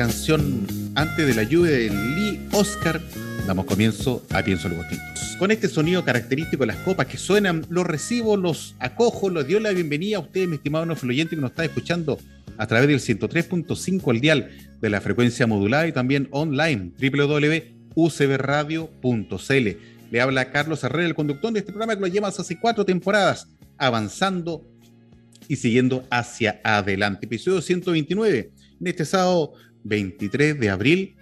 Canción antes de la lluvia de Lee Oscar, damos comienzo a Pienso los Tintos. Con este sonido característico de las copas que suenan, los recibo, los acojo, los dio la bienvenida a usted, mi estimado no oyente que nos está escuchando a través del 103.5 al dial de la frecuencia modulada y también online www.ucbradio.cl. Le habla Carlos Herrera, el conductor de este programa que lo lleva hace cuatro temporadas, avanzando y siguiendo hacia adelante. Episodio 129 en este sábado 23 de abril.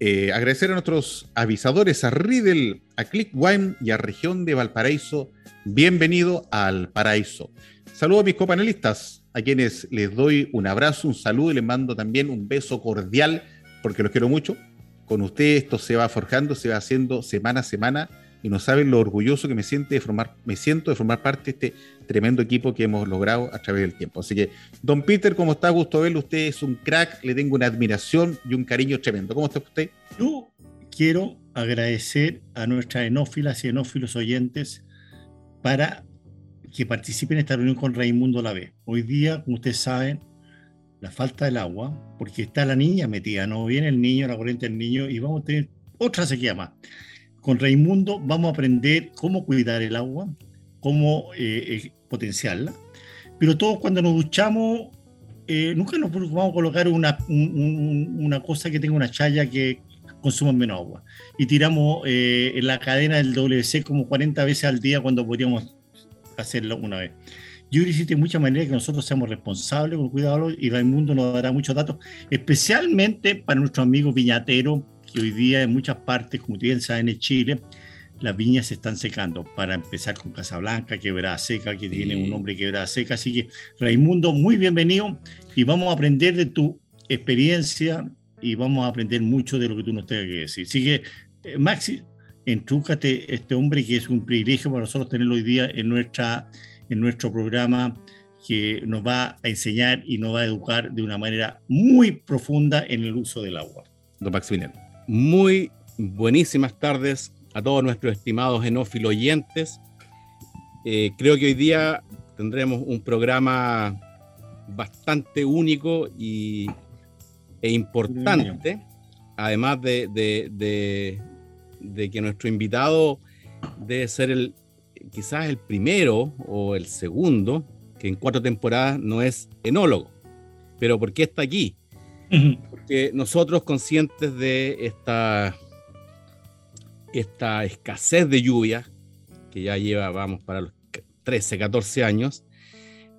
Eh, agradecer a nuestros avisadores, a Riddle, a Clickwine y a Región de Valparaíso. Bienvenido al Paraíso. Saludos a mis copanelistas, a quienes les doy un abrazo, un saludo y les mando también un beso cordial, porque los quiero mucho. Con ustedes esto se va forjando, se va haciendo semana a semana y no saben lo orgulloso que me, siente de formar, me siento de formar parte de este tremendo equipo que hemos logrado a través del tiempo. Así que, don Peter, ¿cómo está? Gusto verlo. Usted es un crack, le tengo una admiración y un cariño tremendo. ¿Cómo está usted? Yo quiero agradecer a nuestras enófilas y enófilos oyentes para que participen en esta reunión con Raimundo Lave. Hoy día, como ustedes saben, la falta del agua, porque está la niña metida, no viene el niño, la corriente del niño, y vamos a tener otra sequía más con Raimundo vamos a aprender cómo cuidar el agua, cómo eh, eh, potenciarla, pero todos cuando nos duchamos, eh, nunca nos vamos a colocar una, una cosa que tenga una chaya que consuma menos agua. Y tiramos en la cadena del WC como 40 veces al día cuando podríamos hacerlo una vez. Yo existe muchas maneras que nosotros seamos responsables con cuidado y Raimundo nos dará muchos datos, especialmente para nuestros amigos viñateros hoy día en muchas partes, como bien saben, en Chile, las viñas se están secando. Para empezar con Casablanca, Quebrada Seca, que tiene un nombre Quebrada Seca. Así que, Raimundo, muy bienvenido y vamos a aprender de tu experiencia y vamos a aprender mucho de lo que tú nos tengas que decir. Así que, eh, Maxi, entrúcate este hombre que es un privilegio para nosotros tenerlo hoy día en, nuestra, en nuestro programa que nos va a enseñar y nos va a educar de una manera muy profunda en el uso del agua. Don Maximiliano. Muy buenísimas tardes a todos nuestros estimados enófilo oyentes. Eh, creo que hoy día tendremos un programa bastante único y, e importante, además de, de, que nuestro invitado debe ser el, quizás el primero o el segundo, que en cuatro temporadas no es enólogo. Pero ¿por qué está aquí? Porque nosotros conscientes de esta, esta escasez de lluvia, que ya lleva, vamos, para los 13, 14 años,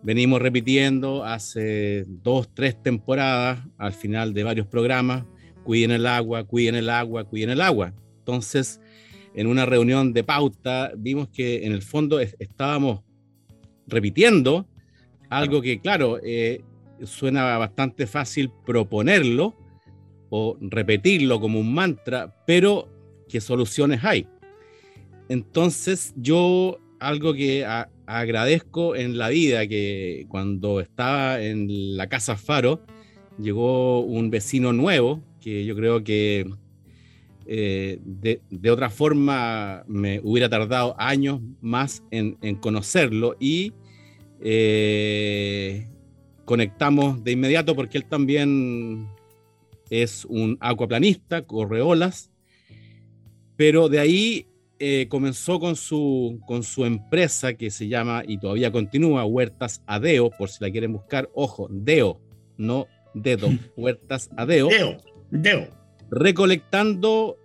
venimos repitiendo hace dos, tres temporadas, al final de varios programas, cuiden el agua, cuiden el agua, cuiden el agua. Entonces, en una reunión de pauta, vimos que en el fondo estábamos repitiendo algo que, claro, eh, suena bastante fácil proponerlo o repetirlo como un mantra, pero ¿qué soluciones hay? Entonces yo algo que agradezco en la vida, que cuando estaba en la casa Faro, llegó un vecino nuevo, que yo creo que eh, de, otra forma me hubiera tardado años más en, conocerlo y eh, conectamos de inmediato porque él también es un acuaplanista, corre olas, pero de ahí eh, comenzó con su, con su empresa que se llama y todavía continúa, Huertas Adeo, por si la quieren buscar, ojo, Deo, no dedo, Huertas Adeo. Deo, Deo. Recolectando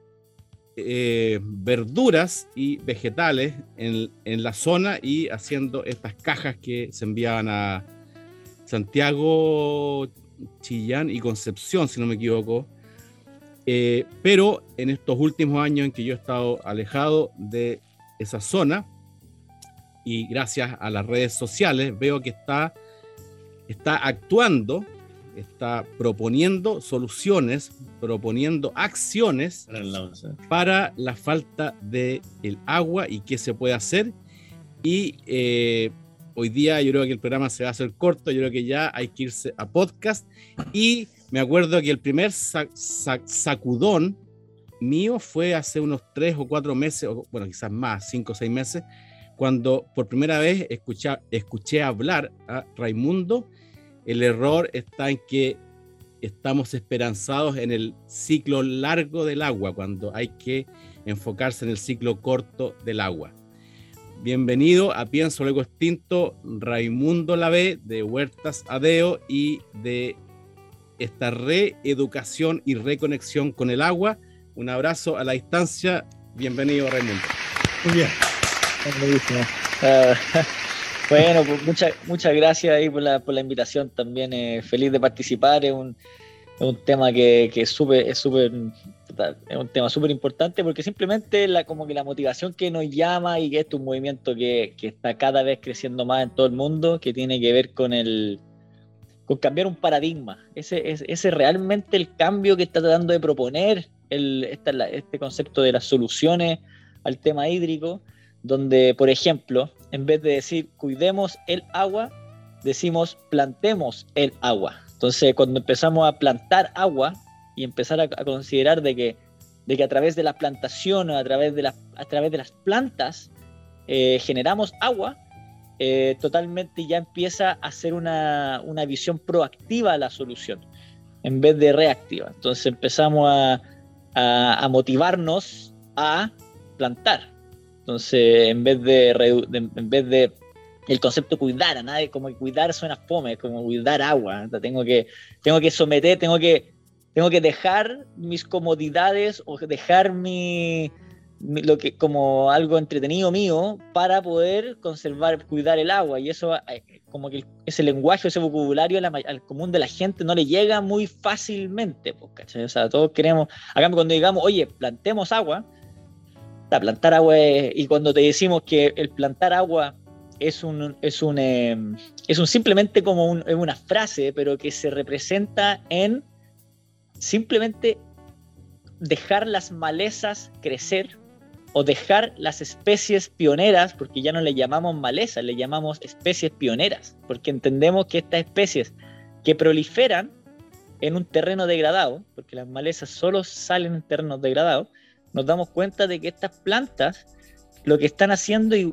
eh, verduras y vegetales en, en, la zona y haciendo estas cajas que se enviaban a Santiago, Chillán y Concepción, si no me equivoco. Eh, pero en estos últimos años en que yo he estado alejado de esa zona y gracias a las redes sociales veo que está, está actuando está proponiendo soluciones, proponiendo acciones para la falta de el agua y qué se puede hacer. Y eh, hoy día yo creo que el programa se va a hacer corto, yo creo que ya hay que irse a podcast. Y me acuerdo que el primer sacudón mío fue hace unos tres o cuatro meses, o bueno, quizás más, cinco o seis meses, cuando por primera vez escuché, escuché hablar a Raimundo el error está en que estamos esperanzados en el ciclo largo del agua, cuando hay que enfocarse en el ciclo corto del agua. Bienvenido a Pienso Luego Extinto, Raimundo Lavé de Huertas Adeo y de esta reeducación y reconexión con el agua. Un abrazo a la distancia. Bienvenido, Raimundo. Muy bien. Bueno, pues muchas muchas gracias ahí por la, por la invitación también. Eh, feliz de participar. Es un, es un tema que, que es súper es un tema súper importante porque simplemente la como que la motivación que nos llama y que es un movimiento que, que, está cada vez creciendo más en todo el mundo que tiene que ver con el con cambiar un paradigma ese es ese realmente el cambio que está tratando de proponer el, esta, este concepto de las soluciones al tema hídrico donde por ejemplo en vez de decir cuidemos el agua, decimos plantemos el agua. Entonces, cuando empezamos a plantar agua y empezar a, considerar de que, de que a través de la plantación, a través de, a través de las plantas, eh, generamos agua, eh, totalmente ya empieza a ser una, una, visión proactiva a la solución, en vez de reactiva. Entonces empezamos a, a, motivarnos a plantar. Entonces, en vez de, en vez de el concepto cuidar a nadie, como cuidar suena fome, como cuidar agua. tengo que, tengo que someter, tengo que, tengo que dejar mis comodidades o dejar mi, lo que como algo entretenido mío para poder conservar, cuidar el agua. Y eso, eh, como que ese lenguaje, ese vocabulario al común de la gente no le llega muy fácilmente. Pues, o sea, todos queremos, acá cuando digamos, oye, plantemos agua, plantar agua y cuando te decimos que el plantar agua es un, es un, em, es un simplemente como una frase, pero que se representa en simplemente dejar las malezas crecer o dejar las especies pioneras, porque ya no le llamamos malezas, le llamamos especies pioneras, porque entendemos que estas especies que proliferan en un terreno degradado, porque las malezas solo salen en terrenos degradados, nos damos cuenta de que estas plantas lo que están haciendo y,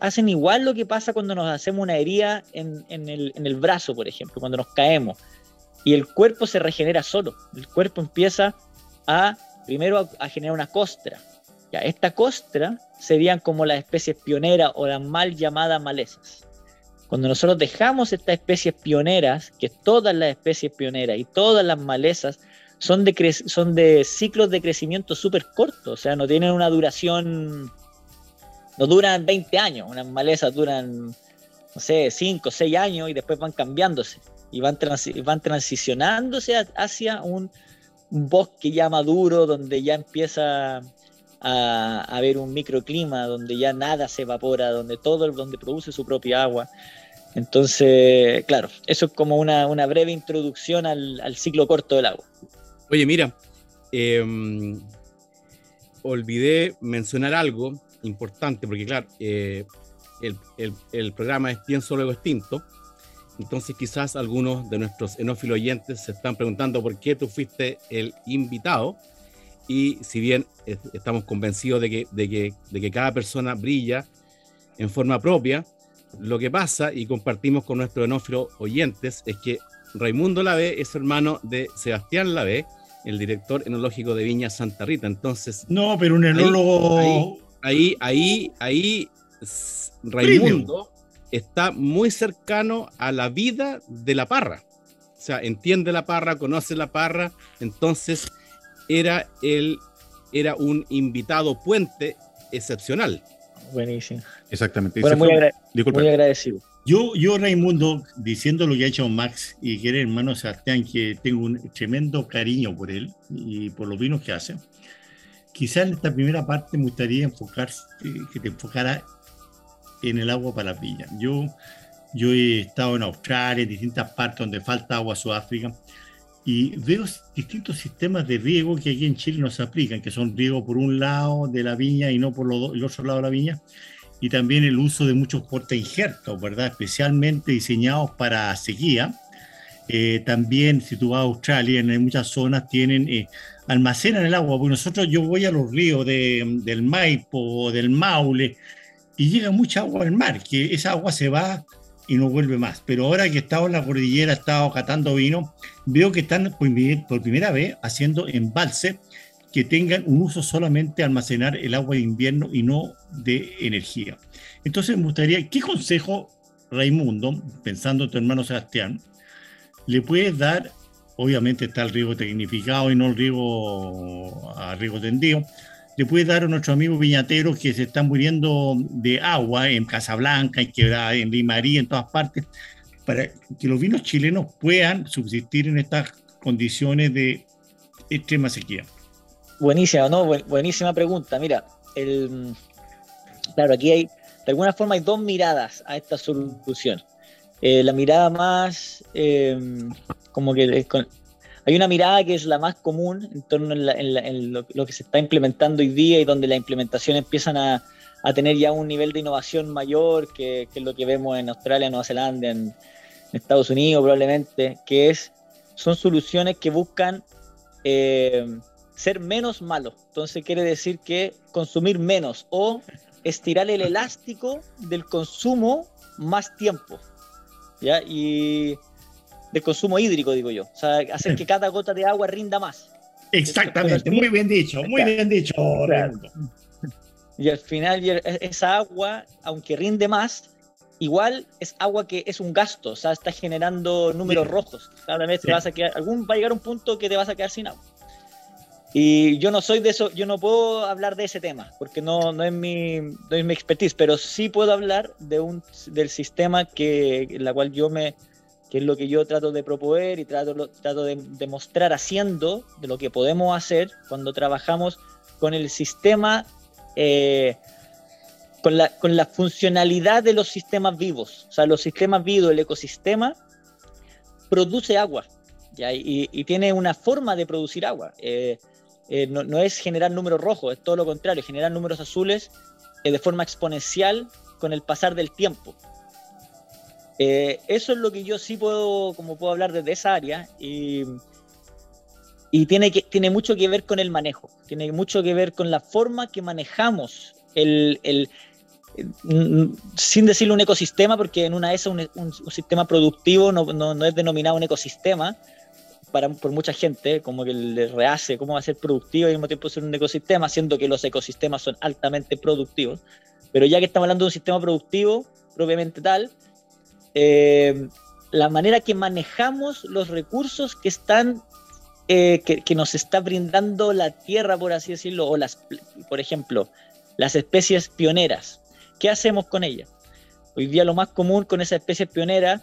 hacen igual lo que pasa cuando nos hacemos una herida en, el, brazo, por ejemplo, cuando nos caemos. Y el cuerpo se regenera solo. El cuerpo empieza a, primero, a, generar una costra. Ya, esta costra serían como las especies pioneras o las mal llamadas malezas. Cuando nosotros dejamos estas especies pioneras, que todas las especies pioneras y todas las malezas son de, son de ciclos de crecimiento súper cortos, o sea, no tienen una duración, no duran 20 años, unas malezas duran, no sé, 5, 6 años y después van cambiándose y van, van transicionándose hacia un, bosque ya maduro donde ya empieza a, haber un microclima, donde ya nada se evapora, donde todo, donde produce su propia agua. Entonces, claro, eso es como una, breve introducción al ciclo corto del agua. Oye, mira, em, olvidé mencionar algo importante, porque claro, eh, el, programa es Pienso Luego Extinto, entonces quizás algunos de nuestros enófilos oyentes se están preguntando por qué tú fuiste el invitado, y si bien estamos convencidos de que, de que, de que cada persona brilla en forma propia, lo que pasa, y compartimos con nuestros enófilos oyentes, es que Raimundo Lave es hermano de Sebastián Lave, el director enológico de Viña Santa Rita. Entonces. No, pero un enólogo. Ahí, ahí, ahí, Raimundo está muy cercano a la vida de la parra. O sea, entiende la parra, conoce la parra. Entonces, era, el, era un invitado puente excepcional. Buenísimo. Exactamente. Bueno, muy, muy, agradecido. Yo, yo, Raimundo, diciendo lo que ha hecho Max y que era hermano Sebastián, que tengo un tremendo cariño por él y por los vinos que hace, quizás en esta primera parte me gustaría enfocar, eh, que te enfocara en el agua para la viña. Yo, yo he estado en Australia, en distintas partes donde falta agua, Sudáfrica, y veo distintos sistemas de riego que aquí en Chile no se aplican, que son riego por un lado de la viña y no por el otro lado de la viña, y también el uso de muchos porta injertos, ¿verdad? Especialmente diseñados para sequía. Eh, también, si tú vas a Australia, en muchas zonas tienen, eh, almacenan el agua, porque nosotros, yo voy a los ríos de, del Maipo, del Maule, y llega mucha agua al mar, que esa agua se va y no vuelve más. Pero ahora que he estado en la cordillera, he estado catando vino, veo que están por, primera vez haciendo embalse que tengan un uso solamente almacenar el agua de invierno y no de energía. Entonces me gustaría, ¿qué consejo, Raimundo, pensando en tu hermano Sebastián, le puedes dar? Obviamente está el riego tecnificado y no el riego a riego tendido, le puede dar a nuestros amigos viñateros que se están muriendo de agua en Casablanca, en Quebrada, en Limarí, en todas partes, para que los vinos chilenos puedan subsistir en estas condiciones de extrema sequía? Buenísima, ¿no? Buenísima pregunta. Mira, el, claro, aquí hay, de alguna forma hay dos miradas a esta solución. Eh, la mirada más, eh, como que hay una mirada que es la más común en torno a lo, que se está implementando hoy día y donde la implementación empiezan a, tener ya un nivel de innovación mayor que, lo que vemos en Australia, Nueva Zelanda, en, Estados Unidos probablemente, que es son soluciones que buscan eh, ser menos malos. Entonces quiere decir que consumir menos o estirar el elástico del consumo más tiempo. ¿ya? Y del consumo hídrico, digo yo. O sea, hacer que cada gota de agua rinda más. Exactamente, muy bien dicho, muy bien dicho, Y al final esa agua, aunque rinde más, igual es agua que es un gasto, o sea, está generando números rojos. Cada vez te vas a quedar, algún va a llegar un punto que te vas a quedar sin agua. Y yo no soy de eso, yo no puedo hablar de ese tema, porque no, no, es, mi, no es mi expertise, pero sí puedo hablar de un, del sistema que, en la cual yo me, que es lo que yo trato de proponer y trato, trato de demostrar haciendo de lo que podemos hacer cuando trabajamos con el sistema, eh, con, la, con la funcionalidad de los sistemas vivos. O sea, los sistemas vivos, el ecosistema, produce agua ¿ya? Y, tiene una forma de producir agua. Eh, eh, no, no, es generar números rojos, es todo lo contrario, generar números azules de forma exponencial con el pasar del tiempo. Eh, eso es lo que yo sí puedo, como puedo hablar desde esa área y, y tiene, tiene mucho que ver con el manejo, tiene mucho que ver con la forma que manejamos el, el sin decirle un ecosistema, porque en una ESA un, un, sistema productivo no, no, no, es denominado un ecosistema para, por mucha gente, como que le rehace cómo va a ser productivo y al mismo tiempo ser un ecosistema, siendo que los ecosistemas son altamente productivos. Pero ya que estamos hablando de un sistema productivo propiamente tal, eh, la manera que manejamos los recursos que están eh, que, nos está brindando la tierra, por así decirlo, o las, por ejemplo, las especies pioneras. ¿Qué hacemos con ellas? Hoy día lo más común con esas especies pioneras,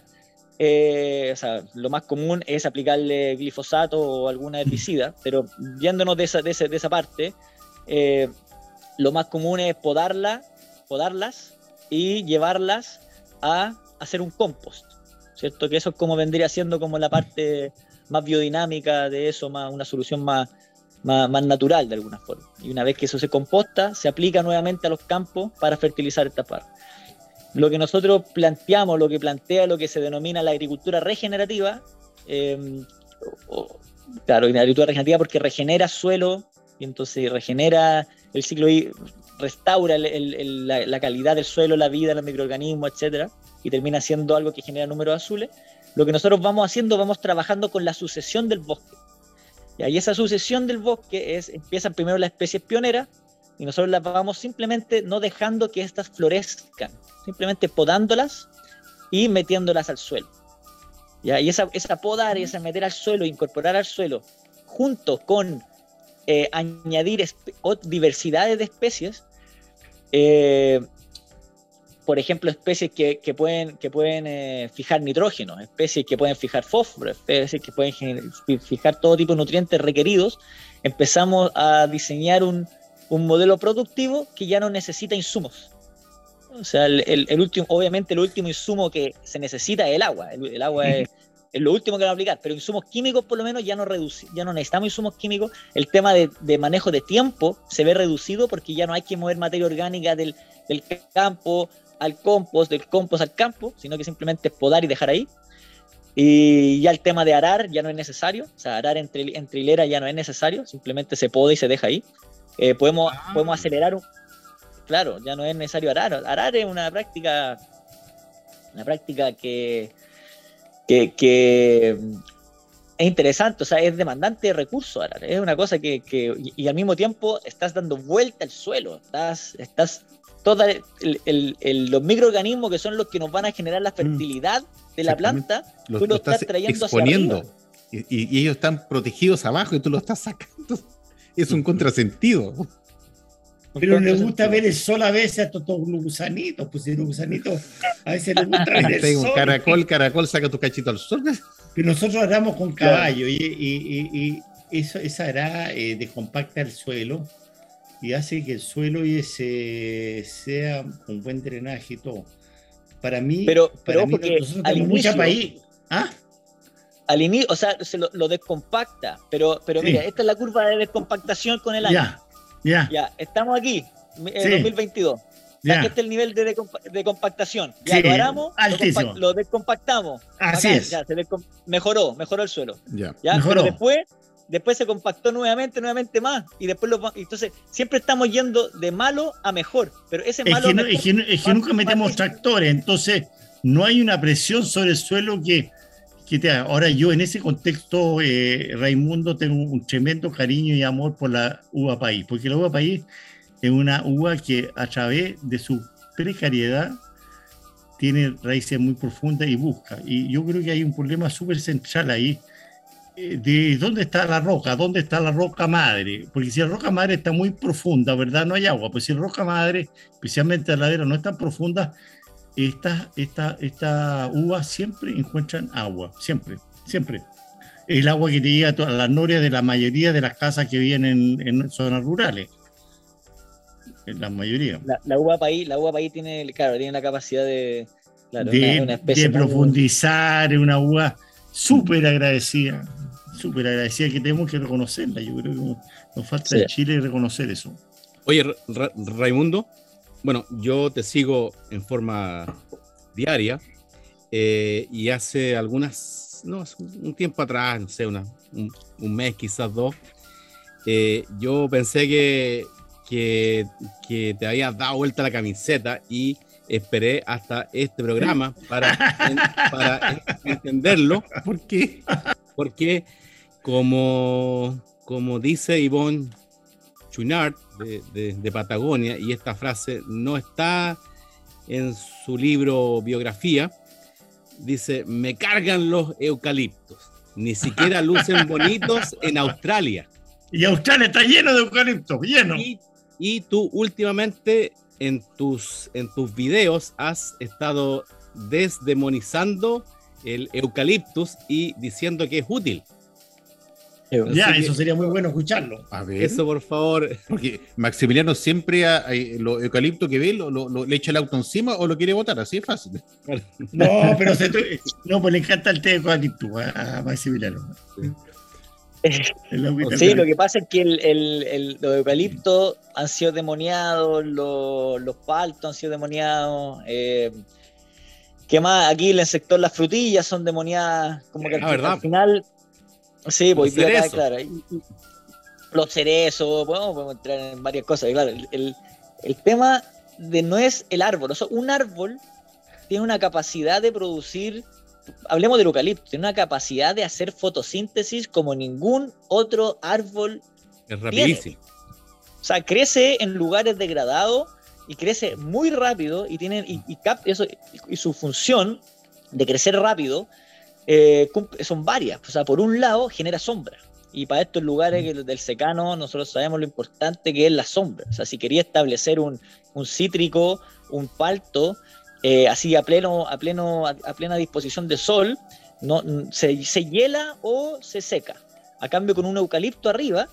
eh, o sea, lo más común es aplicarle glifosato o alguna herbicida, pero viéndonos de esa, de esa, parte, lo más común es podarla, podarlas y llevarlas a hacer un compost, ¿cierto? Que eso es como vendría siendo como la parte más biodinámica de eso, más una solución más, más, natural de alguna forma. Y una vez que eso se composta, se aplica nuevamente a los campos para fertilizar esta parte. Lo que nosotros planteamos, lo que plantea lo que se denomina la agricultura regenerativa, em, claro, la agricultura regenerativa porque regenera suelo y entonces regenera el ciclo, restaura la, calidad del suelo, la vida, los microorganismos, etcétera, y termina siendo algo que genera números azules. Lo que nosotros vamos haciendo, vamos trabajando con la sucesión del bosque. Y esa sucesión del bosque es, empiezan primero las especies pioneras, y nosotros las vamos simplemente no dejando que estas florezcan, simplemente podándolas y metiéndolas al suelo. Y esa, esa podar y esa meter al suelo, incorporar al suelo, junto con eh, añadir diversidades de especies, eh, por ejemplo, especies que, pueden, que pueden eh, fijar nitrógeno, especies que pueden fijar fósforo, especies que pueden fijar todo tipo de nutrientes requeridos, empezamos a diseñar un, un modelo productivo que ya no necesita insumos. O sea, el, el, último, obviamente el último insumo que se necesita es el agua. El, agua es, lo último que va a aplicar, pero insumos químicos por lo menos ya no reduce, ya no necesitamos insumos químicos. El tema de, de, manejo de tiempo se ve reducido porque ya no hay que mover materia orgánica del, del campo al compost, del compost al campo, sino que simplemente podar y dejar ahí. Y ya el tema de arar ya no es necesario, o sea, arar entre, entre hileras ya no es necesario, simplemente se poda y se deja ahí. Eh, podemos, ah. podemos acelerar un, claro, ya no es necesario arar. Arar es una práctica, una práctica que, que, es interesante, o sea, es demandante de recursos arar. Es una cosa que, y, al mismo tiempo estás dando vuelta al suelo, estás, estás toda los microorganismos que son los que nos van a generar la mm. fertilidad de la planta, tú lo, estás, trayendo exponiendo. y, y, ellos están protegidos abajo y tú lo estás sacando. Es un contrasentido. Pero le gusta ver el sol a veces a estos gusanitos, pues si los gusanitos a veces les gusta ver el sol. Caracol, caracol, saca tu cachito al sol. Pero nosotros haramos con caballo y, y, eso, esa hará eh, descompacta el suelo y hace que el suelo ese sea con buen drenaje y todo. Para mí, pero, para mí nosotros tenemos mucha país. ¿Ah? Al inicio, o sea, se lo, descompacta, pero, pero mira, esta es la curva de descompactación con el año. Ya, ya. estamos aquí, en 2022. Ya. Aquí está el nivel de, de compactación. Ya lo aramos, lo, descompactamos. Así es. Ya, se mejoró, mejoró el suelo. Ya, mejoró. después, después se compactó nuevamente, nuevamente más. Y después lo, entonces siempre estamos yendo de malo a mejor. Pero ese malo. Es que, es que nunca metemos tractores, entonces no hay una presión sobre el suelo que Ahora yo en ese contexto, eh, Raimundo, tengo un tremendo cariño y amor por la uva país, porque la uva país es una uva que a través de su precariedad tiene raíces muy profundas y busca. Y yo creo que hay un problema súper central ahí, eh, de dónde está la roca, dónde está la roca madre, porque si la roca madre está muy profunda, ¿verdad? No hay agua, pues si la roca madre, especialmente la ladera, no es tan profunda, estas esta, esta uvas siempre encuentran agua, siempre, siempre. El agua que te llega a las norias de la mayoría de las casas que viven en, zonas rurales. En la mayoría. La, uva país, la uva país tiene, claro, tiene la capacidad de, de, profundizar, es una uva súper agradecida, súper agradecida que tenemos que reconocerla. Yo creo que nos falta en Chile reconocer eso. Oye, Raimundo, bueno, yo te sigo en forma diaria eh, y hace algunas, no, un tiempo atrás, no sé, una, un, mes, quizás dos, eh, yo pensé que, que, que, te habías dado vuelta la camiseta y esperé hasta este programa para, para entenderlo. ¿Por qué? Porque como, como dice Ivonne Chunard, de, Patagonia, y esta frase no está en su libro biografía, dice, me cargan los eucaliptos, ni siquiera lucen bonitos en Australia. Y Australia está lleno de eucaliptos, lleno. Y, tú últimamente en tus, en tus videos has estado desdemonizando el eucaliptus y diciendo que es útil. Ya, eso sería muy bueno escucharlo. A ver. Eso, por favor. Porque Maximiliano siempre a, lo eucalipto que ve, lo, le echa el auto encima o lo quiere botar, así es fácil. No, pero no, pues le encanta el té de eucalipto a, Maximiliano. Sí. lo que pasa es que el, el, los eucaliptos han sido demoniados, los, los paltos han sido demoniados. Eh, ¿Qué más? Aquí en el sector las frutillas son demoniadas. Como que al, ah, al final Sí, voy a claro. los cerezos, podemos entrar en varias cosas. Claro, el, el, tema de no es el árbol, o sea, un árbol tiene una capacidad de producir, hablemos del eucalipto, tiene una capacidad de hacer fotosíntesis como ningún otro árbol. Es rapidísimo. O sea, crece en lugares degradados y crece muy rápido y tiene y, eso, y su función de crecer rápido eh, son varias. O sea, por un lado genera sombra. Y para estos lugares mm. del secano, nosotros sabemos lo importante que es la sombra. O sea, si quería establecer un, un cítrico, un palto, eh, así a pleno, a pleno, a, plena disposición de sol, no, se, se, hiela o se seca. A cambio, con un eucalipto arriba,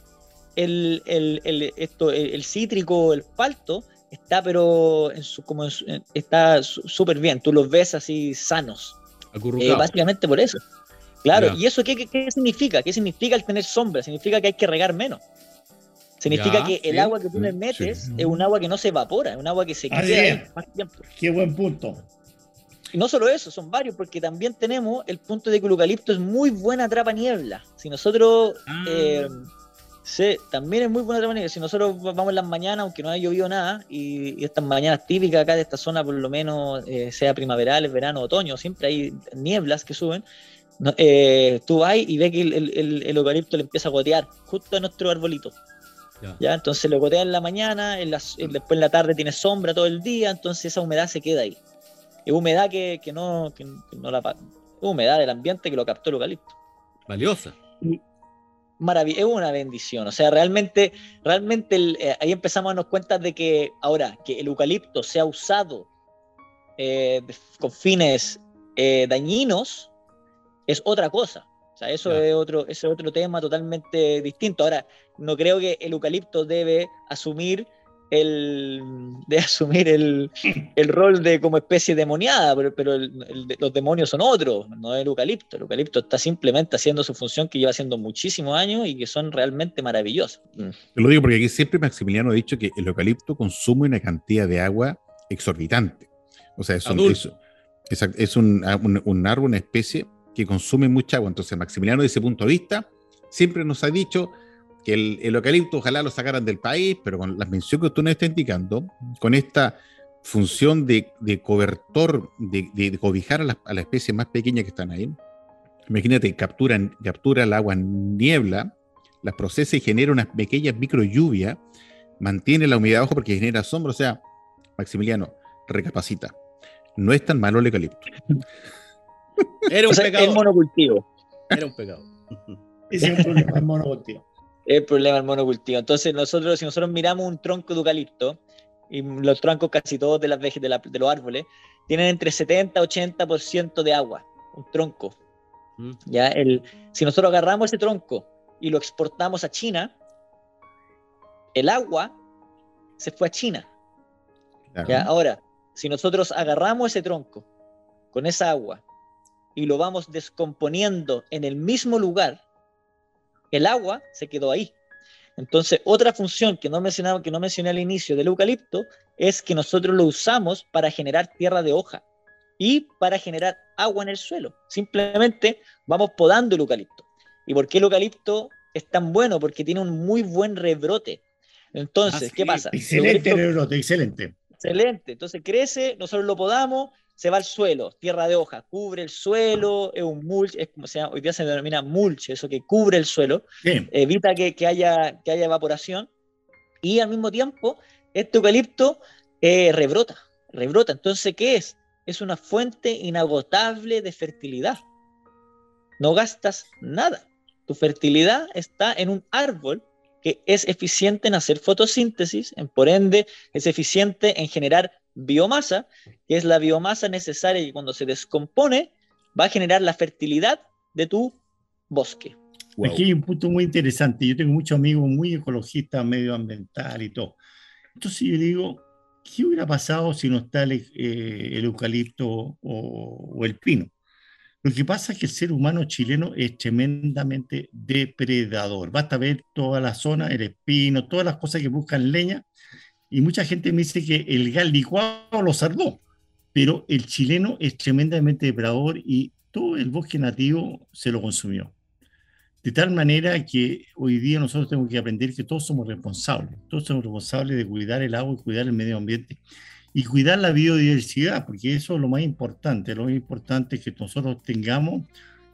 el, el, el esto, el, cítrico, el palto, está pero en su, como está súper bien. Tú los ves así sanos. Eh, básicamente por eso. Claro, ¿y eso qué, qué, significa? ¿Qué significa el tener sombra? Significa que hay que regar menos. Significa que el agua que tú le metes es un agua que no se evapora, es un agua que se queda más tiempo. Qué buen punto. Y no solo eso, son varios, porque también tenemos el punto de que el eucalipto es muy buena atrapa niebla. Si nosotros ah. eh, Sí, también es muy buena manera. Si nosotros vamos en las mañanas, aunque no haya llovido nada, y, estas mañanas típicas acá de esta zona, por lo menos, eh, sea primaveral, verano, otoño, siempre hay nieblas que suben. Eh, tú vas y ves que el, eucalipto le empieza a gotear justo a nuestro arbolito. Ya. Entonces lo gotea en la mañana, en después en la tarde tiene sombra todo el día, entonces esa humedad se queda ahí. Es humedad que, no, que, no la. Humedad del ambiente que lo captó el eucalipto. Valiosa es una bendición. O sea, realmente, realmente eh, ahí empezamos a darnos cuenta de que ahora que el eucalipto se ha usado eh, con fines eh, dañinos es otra cosa. O sea, eso es, otro, es otro tema totalmente distinto. Ahora, no creo que el eucalipto debe asumir el, de asumir el, el, rol de como especie demoniada, pero, pero los demonios son otros, no el eucalipto. El eucalipto está simplemente haciendo su función que lleva haciendo muchísimos años y que son realmente maravillosas. Te lo digo porque aquí siempre Maximiliano ha dicho que el eucalipto consume una cantidad de agua exorbitante. O sea, es, un, es, un, un, árbol, una especie que consume mucha agua. Entonces, Maximiliano, desde ese punto de vista, siempre nos ha dicho que el, eucalipto ojalá lo sacaran del país, pero con la mención que tú nos estás indicando, con esta función de, cobertor, de, cobijar a las la especies más pequeñas que están ahí, imagínate, captura, captura el agua en niebla, las procesa y genera unas pequeñas micro lluvias, mantiene la humedad abajo porque genera sombra, o sea, Maximiliano, recapacita. No es tan malo el eucalipto. Era un pecado. monocultivo. Era un pecado. es un problema, el monocultivo el problema del monocultivo. Entonces, nosotros, si nosotros miramos un tronco de eucalipto, y los troncos casi todos de, las de, de los árboles, tienen entre 70 y 80% de agua, un tronco. Mm. ¿ya? El, si nosotros agarramos ese tronco y lo exportamos a China, el agua se fue a China. ¿ya? Ahora, si nosotros agarramos ese tronco con esa agua y lo vamos descomponiendo en el mismo lugar, el agua se quedó ahí. Entonces, otra función que no, mencionaba, que no mencioné al inicio del eucalipto es que nosotros lo usamos para generar tierra de hoja y para generar agua en el suelo. Simplemente vamos podando el eucalipto. ¿Y por qué el eucalipto es tan bueno? Porque tiene un muy buen rebrote. Entonces, ¿qué pasa? Excelente rebrote, excelente. Excelente. Entonces crece, nosotros lo podamos, se va al suelo, tierra de hoja, cubre el suelo, es un mulch, es como se hoy día se denomina mulch, eso que cubre el suelo, evita que, haya, que haya evaporación y al mismo tiempo este eucalipto eh, rebrota, rebrota. Entonces, ¿qué es? Es una fuente inagotable de fertilidad. No gastas nada. Tu fertilidad está en un árbol que es eficiente en hacer fotosíntesis, en, por ende es eficiente en generar biomasa, que es la biomasa necesaria que cuando se descompone va a generar la fertilidad de tu bosque. Aquí hay un punto muy interesante. Yo tengo muchos amigos muy ecologistas, medioambiental y todo. Entonces yo digo, ¿qué hubiera pasado si no está el, eh, eucalipto o, o, el pino? Lo que pasa es que el ser humano chileno es tremendamente depredador. Basta ver toda la zona, el espino, todas las cosas que buscan leña, y mucha gente me dice que el gal licuado lo salvó, pero el chileno es tremendamente depredador y todo el bosque nativo se lo consumió. De tal manera que hoy día nosotros tenemos que aprender que todos somos responsables, todos somos responsables de cuidar el agua y cuidar el medio ambiente y cuidar la biodiversidad, porque eso es lo más importante. Lo más importante es que nosotros tengamos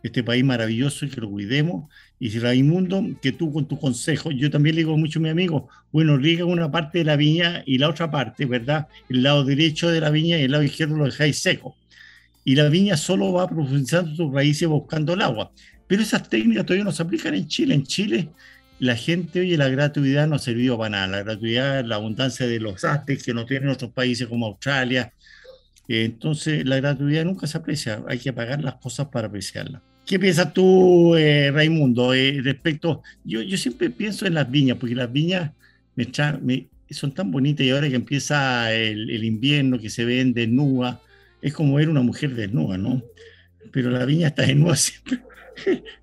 este país maravilloso y que lo cuidemos. Y si Raimundo, que tú con tu consejo, yo también le digo mucho a mi amigo, bueno, riega una parte de la viña y la otra parte, ¿verdad? El lado derecho de la viña y el lado izquierdo lo dejáis seco. Y la viña solo va profundizando sus raíces buscando el agua. Pero esas técnicas todavía no se aplican en Chile. En Chile la gente, oye, la gratuidad no ha servido para nada. La gratuidad, la abundancia de los astes que no tienen otros países como Australia. Entonces, la gratuidad nunca se aprecia. Hay que pagar las cosas para apreciarlas. ¿Qué piensas tú, eh, Raimundo, eh, respecto? Yo, yo siempre pienso en las viñas, porque las viñas me, son tan bonitas y ahora que empieza el, el invierno, que se ven desnudas, es como ver una mujer desnuda, ¿no? Pero la viña está desnuda siempre.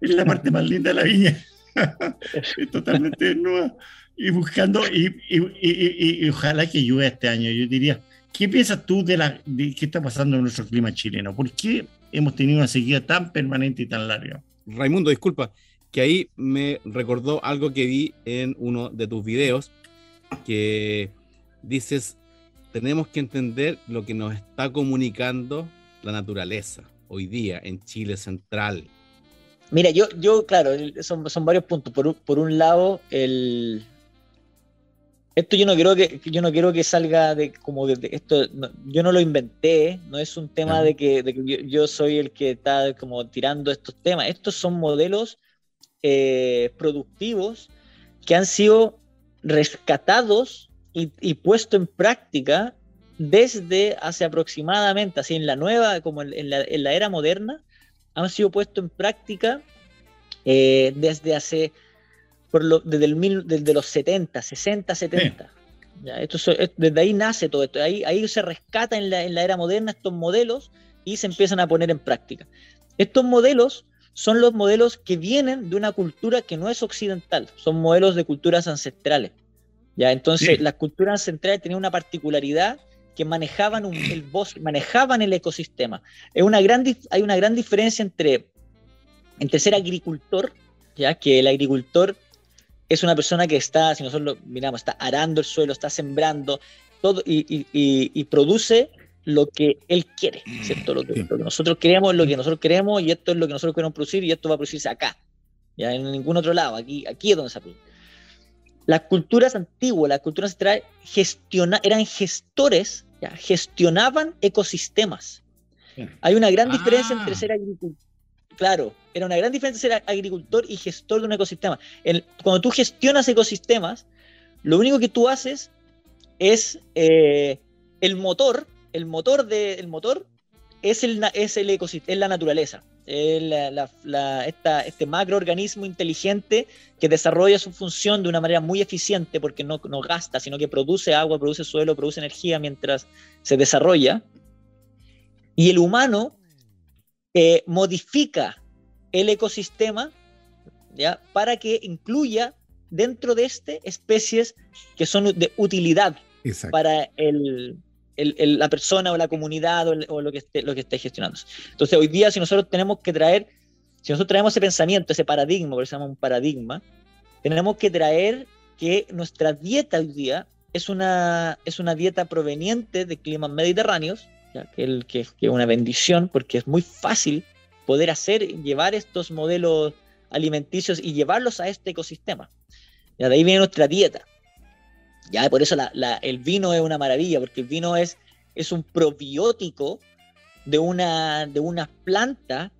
es la parte más linda de la viña. totalmente desnuda. Y buscando, y, y, y, ojalá que llueva este año. Yo diría, ¿qué piensas tú de, la, de qué está pasando en nuestro clima chileno? ¿Por qué hemos tenido una sequía tan permanente y tan larga? Raimundo, disculpa, que ahí me recordó algo que vi en uno de tus videos, que dices, tenemos que entender lo que nos está comunicando la naturaleza hoy día en Chile Central. Mira, yo, yo claro, son, son varios puntos. Por, por un lado, el, esto yo no quiero que yo no quiero que salga de como de, esto yo no lo inventé no es un tema de que, de que yo, soy el que está como tirando estos temas. Estos son modelos eh, productivos que han sido rescatados y, y puestos en práctica desde hace aproximadamente así en la nueva como en, la, en la, era moderna han sido puestos en práctica eh, desde hace por lo, desde, el desde los 70, 60, 70. esto desde ahí nace todo esto, ahí, ahí se rescata en la, en la era moderna estos modelos y se empiezan a poner en práctica. Estos modelos son los modelos que vienen de una cultura que no es occidental, son modelos de culturas ancestrales. ¿ya? Entonces, las culturas ancestrales tenían una particularidad que manejaban el bosque, manejaban el ecosistema. Es una gran, hay una gran diferencia entre, entre ser agricultor, ya que el agricultor es una persona que está, si nosotros lo miramos, está arando el suelo, está sembrando todo y, produce lo que él quiere, ¿cierto? Lo que, nosotros queremos, lo que nosotros queremos y esto es lo que nosotros queremos producir y esto va a producirse acá, ya en ningún otro lado, aquí, aquí es donde se produce. Las culturas antiguas, las culturas ancestrales gestiona, eran gestores, ¿ya? gestionaban ecosistemas. Hay una gran diferencia entre ah. ser agricultor Claro, era una gran diferencia ser agricultor y gestor de un ecosistema. cuando tú gestionas ecosistemas, lo único que tú haces es eh, el motor, el motor del motor es el, es el ecosistema, es la naturaleza. este macroorganismo inteligente que desarrolla su función de una manera muy eficiente porque no, no gasta, sino que produce agua, produce suelo, produce energía mientras se desarrolla. Y el humano eh, modifica el ecosistema ¿ya? para que incluya dentro de este especies que son de utilidad para el, la persona o la comunidad o, lo, que esté, lo que esté gestionando. Entonces, hoy día, si nosotros tenemos que traer, si nosotros traemos ese pensamiento, ese paradigma, por eso se llama un paradigma, tenemos que traer que nuestra dieta hoy día es una, es una dieta proveniente de climas mediterráneos, que, que, es una bendición porque es muy fácil poder hacer, llevar estos modelos alimenticios y llevarlos a este ecosistema. de ahí viene nuestra dieta. Ya por eso el vino es una maravilla, porque el vino es, es un probiótico de una, de una planta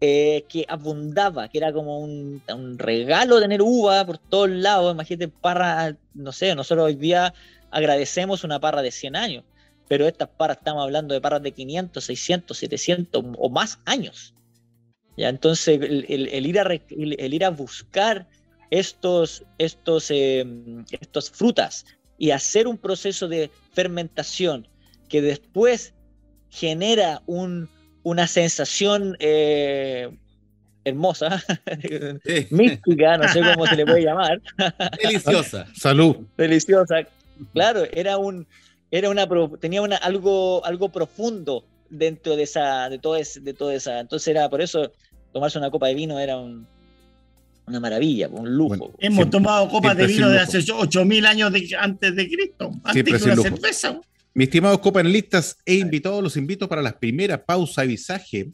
eh, que abundaba, que era como un, un, regalo tener uva por todos lados. Imagínate, parra, no sé, nosotros hoy día agradecemos una parra de 100 años pero estas parras estamos hablando de parras de 500, 600, 700 o más años. ¿ya? Entonces, el, ir, a, el, ir a buscar estos, estos, em, estos frutas y hacer un proceso de fermentación que después genera un, una sensación eh, hermosa, mística, no sé cómo se le puede llamar. Deliciosa. Salud. Deliciosa. Claro, era un, era una tenía una, algo, algo profundo dentro de esa, de todo, de todo esa. Entonces era por eso tomarse una copa de vino era un una maravilla, un lujo. hemos tomado copas de vino de hace 8000 años antes de Cristo, antes de la cerveza. Mis estimados copanelistas e invitados, los invito para la primera pausa de visaje.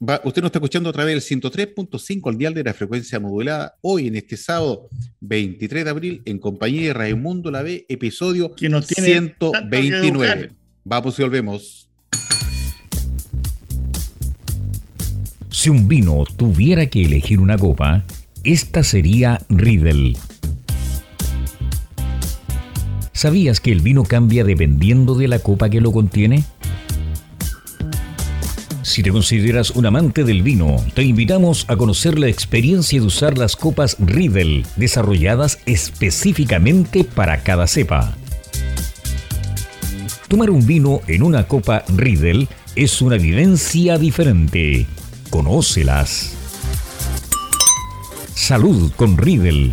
Usted nos está escuchando a través del 103.5 al dial de la frecuencia modulada, hoy en este sábado 23 de abril, en compañía de Raimundo La B, episodio 129. Vamos y volvemos. Si un vino tuviera que elegir una copa, esta sería Riedel. ¿Sabías que el vino cambia dependiendo de la copa que lo contiene? Si te consideras un amante del vino, te invitamos a conocer la experiencia de usar las copas Riedel, desarrolladas específicamente para cada cepa. Tomar un vino en una copa Riedel es una vivencia diferente. Conócelas. Salud con Riedel.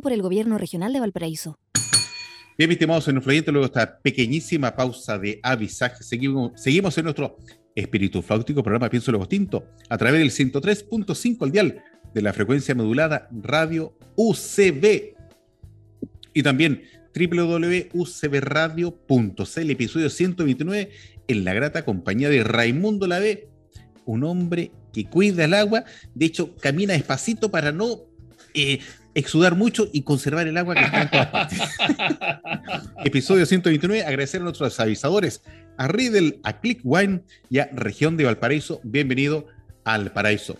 por el Gobierno Regional de Valparaíso. Bien, mis estimados en influyente, luego esta pequeñísima pausa de avisaje, seguimos, seguimos en nuestro espíritu flautico programa Pienso Luego Tinto a través del 103.5 al dial de la frecuencia modulada Radio UCB y también www.ucbradio.cl, episodio 129, en la grata compañía de Raimundo Lave, un hombre que cuida el agua, de hecho camina despacito para no eh, exudar mucho y conservar el agua que está en todas partes. Episodio 129, agradecer a nuestros avisadores, a Riddle, a Click Wine y a Región de Valparaíso. Bienvenido al Paraíso.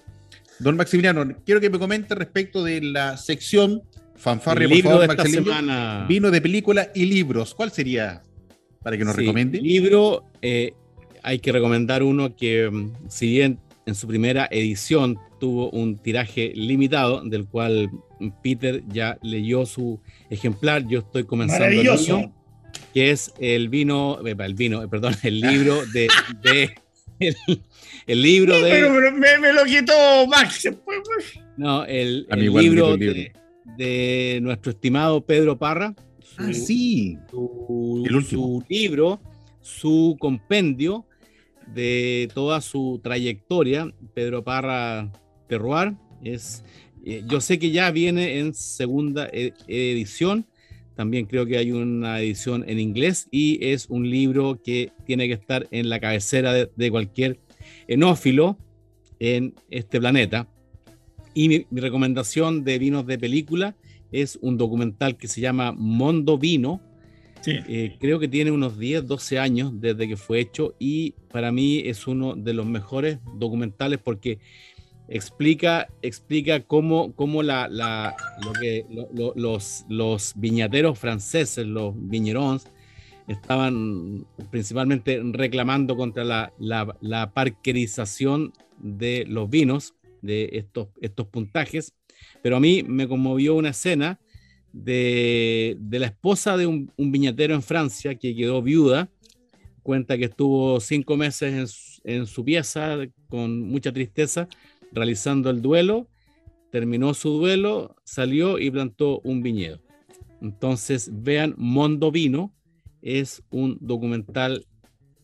Don Maximiliano, quiero que me comente respecto de la sección fanfarria, por favor, Maximiliano. Vino de película y libros. ¿Cuál sería para que nos recomiende? Libro, eh, hay que recomendar uno que, mm, si bien en su primera edición tuvo un tiraje limitado, del cual Peter ya leyó su ejemplar. Yo estoy comenzando el mío, que es el vino, el vino, perdón, el libro de, el, libro de. Pero, me, lo quitó Max. No, el, libro, de, nuestro estimado Pedro Parra. ah, sí. Su, el su libro, su compendio de toda su trayectoria. Pedro Parra Terroir es eh, yo sé que ya viene en segunda e, edición, también creo que hay una edición en inglés y es un libro que tiene que estar en la cabecera de, cualquier enófilo en este planeta. Y mi, recomendación de vinos de película es un documental que se llama Mondo Vino. Eh, creo que tiene unos 10, 12 años desde que fue hecho y para mí es uno de los mejores documentales porque explica, explica cómo, cómo la, lo que, los, los viñateros franceses, los viñerons, estaban principalmente reclamando contra la, la, parquerización de los vinos, de estos, estos puntajes. Pero a mí me conmovió una escena de, de la esposa de un, un, viñatero en Francia que quedó viuda. Cuenta que estuvo cinco meses en, en su pieza con mucha tristeza realizando el duelo, terminó su duelo, salió y plantó un viñedo. Entonces, vean, Mondo Vino es un documental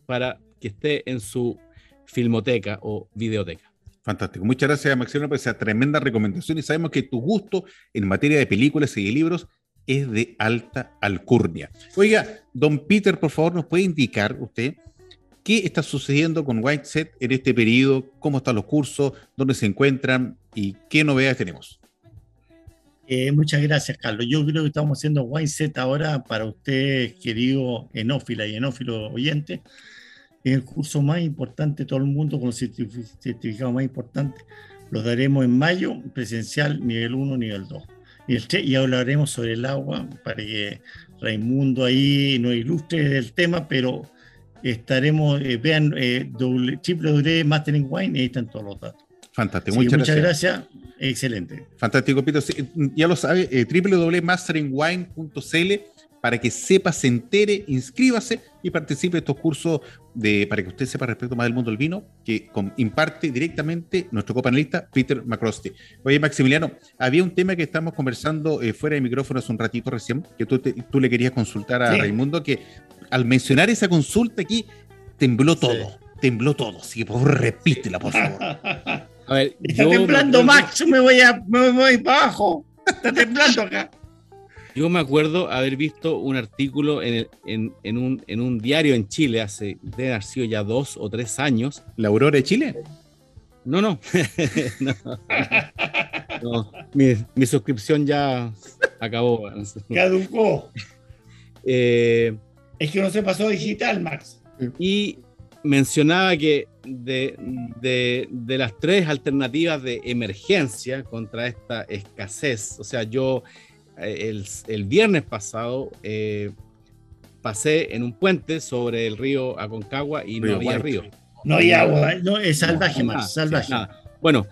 para que esté en su filmoteca o videoteca. Fantástico. Muchas gracias, Maximiliano, por esa tremenda recomendación. Y sabemos que tu gusto en materia de películas y de libros es de alta alcurnia. Oiga, don Peter, por favor, ¿nos puede indicar usted ¿Qué está sucediendo con Whiteset en este periodo? ¿Cómo están los cursos? ¿Dónde se encuentran? ¿Y qué novedades tenemos? Eh, muchas gracias, Carlos. Yo creo que estamos haciendo Whiteset ahora para usted, querido enófila y enófilo oyente. Es el curso más importante de todo el mundo, con los certificados más importantes. Los daremos en mayo, presencial, nivel 1, nivel 2. Y, y hablaremos sobre el agua para que Raimundo ahí nos ilustre del tema, pero estaremos, eh, vean eh, Wine y ahí están todos los datos. Fantástico, muchas, muchas gracias. gracias. Excelente. Fantástico, Pito. Sí, Ya lo sabe, eh, www.masteringwine.cl para que sepa, se entere, inscríbase y participe de estos cursos de, para que usted sepa respecto más del mundo del vino, que con- imparte directamente nuestro copanelista Peter McCrosty. Oye, Maximiliano, había un tema que estamos conversando eh, fuera de micrófono hace un ratito recién, que tú, te- tú le querías consultar a Sí. Raimundo, que al mencionar esa consulta aquí, tembló todo, tembló todo. Así que por favor, repítela, por favor. A ver, Está yo temblando, Max. Me voy, a, me voy para abajo. Está temblando acá. Yo me acuerdo haber visto un artículo en, el- en- en un, en un diario en Chile hace, debe haber sido ya dos o tres años. ¿La Aurora de Chile? No, no. no. No, mi, mi suscripción ya acabó. Caducó. Eh, Es que no se pasó digital, Max. y mencionaba que de, de- de las tres alternativas de emergencia contra esta escasez, o sea, yo el, el viernes pasado eh, pasé en un puente sobre el río Aconcagua y Río no había White. río. No hay agua. No, es salvaje, Max. Salvaje. nada. Bueno,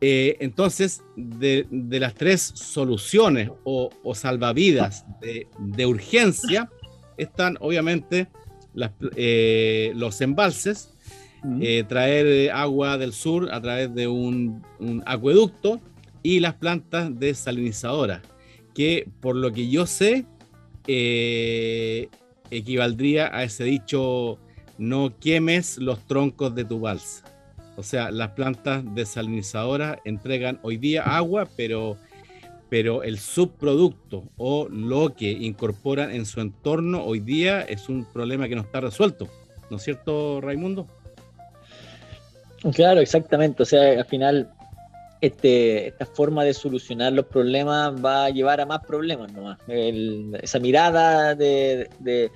eh, entonces, de, de las tres soluciones o, o salvavidas de, de urgencia, están obviamente las- eh, los embalses, eh, traer eh, agua del sur a través de un, un acueducto y las plantas desalinizadoras, que por lo que yo sé, eh, equivaldría a ese dicho, no quemes los troncos de tu balsa. O sea, las plantas desalinizadoras entregan hoy día agua, pero, pero el subproducto o lo que incorporan en su entorno hoy día es un problema que no está resuelto. ¿No es cierto, Raimundo? Claro, exactamente. O sea, al final, este, esta forma de solucionar los problemas va a llevar a más problemas nomás. Esa mirada de, de-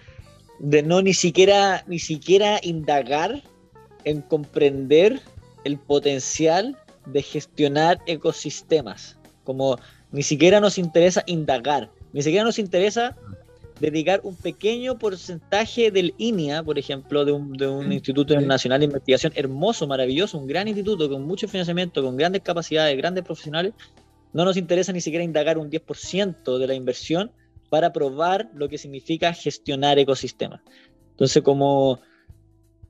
de no ni siquiera, ni siquiera indagar en comprender el potencial de gestionar ecosistemas. Como ni siquiera nos interesa indagar, ni siquiera nos interesa dedicar un pequeño porcentaje del INIA, por ejemplo, de un, de un Instituto Nacional de Investigación hermoso, maravilloso, un gran instituto con mucho financiamiento, con grandes capacidades, grandes profesionales, no nos interesa ni siquiera indagar un 10% de la inversión para probar lo que significa gestionar ecosistemas. Entonces, como,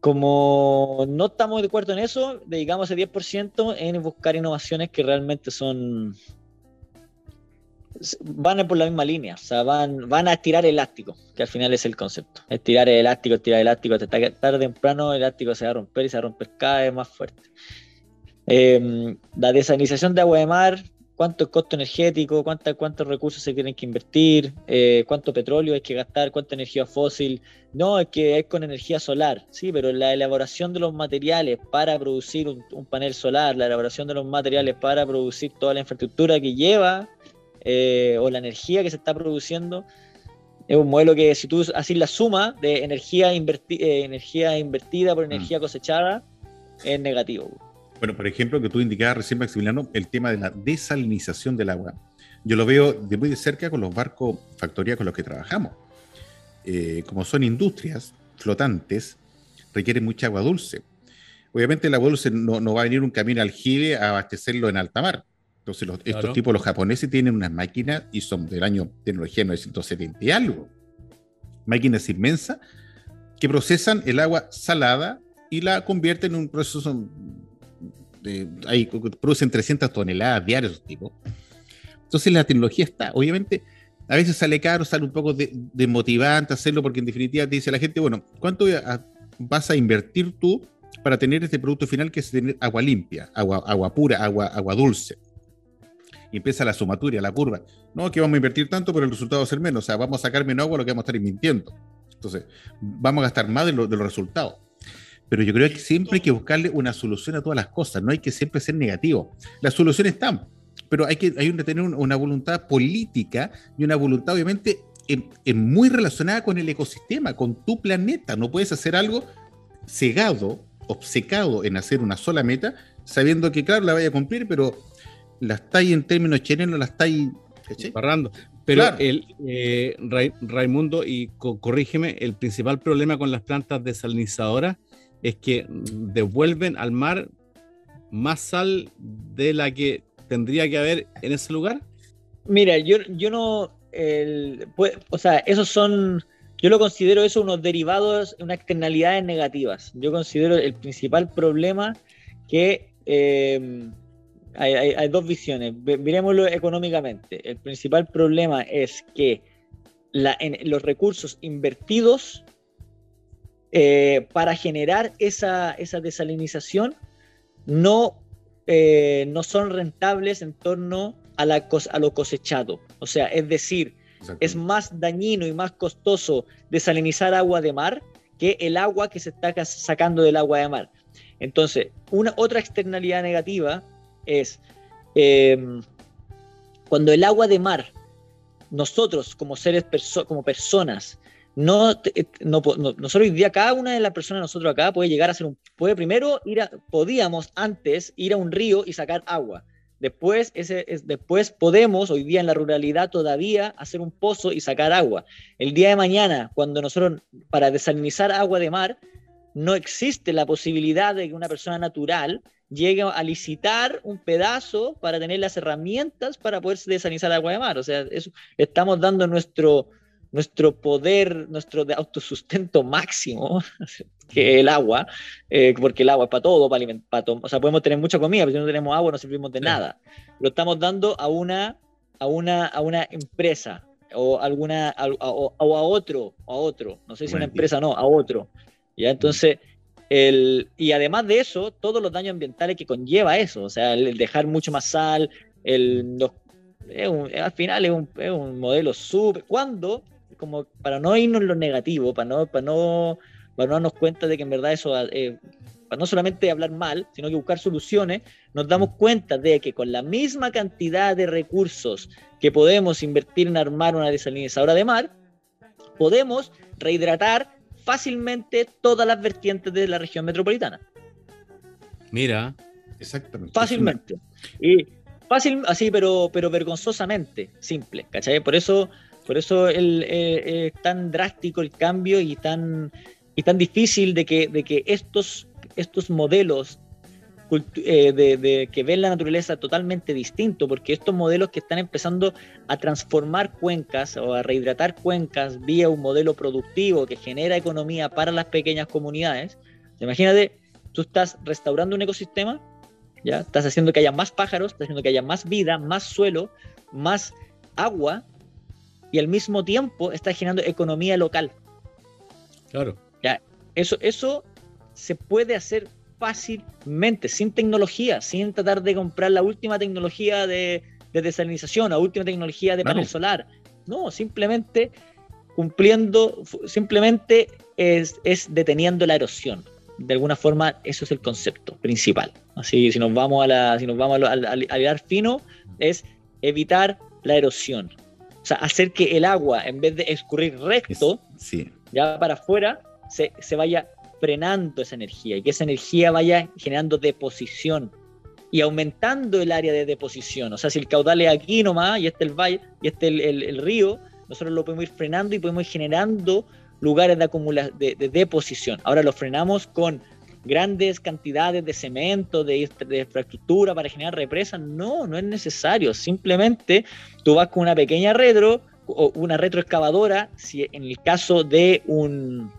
como no estamos de acuerdo en eso, dedicamos ese 10% en buscar innovaciones que realmente son van por la misma línea, o sea, van, van a estirar elástico, que al final es el concepto. Estirar el elástico, estirar el elástico, hasta tarde o temprano el elástico se va a romper y se va a romper cada vez más fuerte. Eh, la desalinización de agua de mar, cuánto es costo energético, cuánta, cuántos recursos se tienen que invertir, eh, cuánto petróleo hay que gastar, cuánta energía fósil. No, es que es con energía solar, sí, pero la elaboración de los materiales para producir un panel solar, la elaboración de los materiales para producir toda la infraestructura que lleva eh, o la energía que se está produciendo, es un modelo que si tú haces la suma de energía, inverti eh, energía invertida por energía cosechada, es negativo. Bueno, por ejemplo, que tú indicabas recién, Maximiliano, el tema de la desalinización del agua. Yo lo veo de muy de cerca con los barcos factoría con los que trabajamos. Eh, como son industrias flotantes, requieren mucha agua dulce. Obviamente el agua dulce no, no va a venir un camino al Gile a abastecerlo en alta mar. Entonces los, Claro. estos tipos, los japoneses, tienen unas máquinas y son del año tecnología 970 y algo. Máquinas inmensas que procesan el agua salada y la convierten en un proceso de, ahí producen 300 toneladas diarias esos tipos. Entonces la tecnología está, obviamente, a veces sale caro, sale un poco de- desmotivante hacerlo porque en definitiva te dice la gente, bueno, ¿cuánto a- vas a invertir tú para tener este producto final que es tener agua limpia, agua, agua pura, agua, agua dulce? Y empieza la sumatoria, la curva. No, que vamos a invertir tanto, pero el resultado va a ser menos. O sea, vamos a sacar menos agua lo que vamos a estar invirtiendo. Entonces, vamos a gastar más de, lo- de los resultados. Pero yo creo que siempre hay que buscarle una solución a todas las cosas, no hay que siempre ser negativo. Las soluciones están, pero hay que, hay tener un- una voluntad política y una voluntad, obviamente, en- en muy relacionada con el ecosistema, con tu planeta. No puedes hacer algo cegado, obcecado en hacer una sola meta, sabiendo que, claro, la vaya a cumplir, pero la estáis en términos chilenos, la estáis. Barrando. Pero Claro. el eh, Ray- Raimundo, y co- corrígeme, el principal problema con las plantas desalinizadoras es que devuelven al mar más sal de la que tendría que haber en ese lugar? Mira, yo, yo no, pues, o sea, esos son, yo lo considero eso unos derivados, unas externalidades negativas. Yo considero el principal problema que eh, hay, dos visiones. Miremoslo económicamente. El principal problema es que los recursos invertidos eh, para generar esa, desalinización no, eh, no son rentables en torno a, la, a lo cosechado. O sea, es decir, es más dañino y más costoso desalinizar agua de mar que el agua que se está sacando del agua de mar. Entonces, una otra externalidad negativa es em, cuando el agua de mar, nosotros como seres, como personas, no, no, nosotros hoy día, cada una de las personas nosotros acá puede llegar a ser un, puede primero ir podíamos antes ir a un río y sacar agua. Después, ese, es, después podemos, hoy día en la ruralidad todavía, hacer un pozo y sacar agua. El día de mañana, cuando nosotros, para desalinizar agua de mar, no existe la posibilidad de que una persona natural llegue a licitar un pedazo para tener las herramientas para poder desalinizar agua de mar. O sea, eso, estamos dando nuestro, nuestro poder, nuestro autosustento máximo, que el agua, eh, porque el agua es para todo, para alimentar, o sea, podemos tener mucha comida, pero si no tenemos agua no servimos de nada. Lo estamos dando a una, a una, a una empresa o alguna a, o, a otro, a otro, no sé si una empresa no, a otro. ¿ya? Entonces, el, y además de eso, todos los daños ambientales que conlleva eso, o sea, el, dejar mucho más sal, el, al final es un, es un modelo súper... Cuando, como para no irnos en lo negativo, para no, para no, para no darnos cuenta de que en verdad eso, eh, para no solamente hablar mal, sino que buscar soluciones, nos damos cuenta de que con la misma cantidad de recursos que podemos invertir en armar una desalinizadora de mar, podemos rehidratar fácilmente todas las vertientes de la región metropolitana. Mira. Exactamente. Fácilmente. Y fácil, así, pero, pero vergonzosamente simple, ¿cachai? Por eso, por eso el, eh, es tan drástico el cambio y tan, y tan difícil de que, de que estos, estos modelos eh, de, que ven la naturaleza totalmente distinto, porque estos modelos que están empezando a transformar cuencas o a rehidratar cuencas vía un modelo productivo que genera economía para las pequeñas comunidades, imagínate, tú estás restaurando un ecosistema, ¿ya? estás haciendo que haya más pájaros, estás haciendo que haya más vida, más suelo, más agua, y al mismo tiempo estás generando economía local. Claro. ¿Ya? Eso, eso se puede hacer fácilmente, sin tecnología, sin tratar de comprar la última tecnología de, desalinización, la última tecnología de panel solar. No, simplemente cumpliendo, simplemente es, deteniendo la erosión. De alguna forma, eso es el concepto principal. Así, si nos vamos a la, si nos vamos al, al, fino, es evitar la erosión. O sea, hacer que el agua, en vez de escurrir recto, ya para afuera, se, se vaya frenando esa energía y que esa energía vaya generando deposición y aumentando el área de deposición. O sea, si el caudal es aquí nomás y este el valle y este el, el, río, nosotros lo podemos ir frenando y podemos ir generando lugares de, acumulación de, deposición. Ahora lo frenamos con grandes cantidades de cemento, de, de, infraestructura para generar represas. No, no es necesario. Simplemente tú vas con una pequeña retro o una retroexcavadora, si en el caso de un,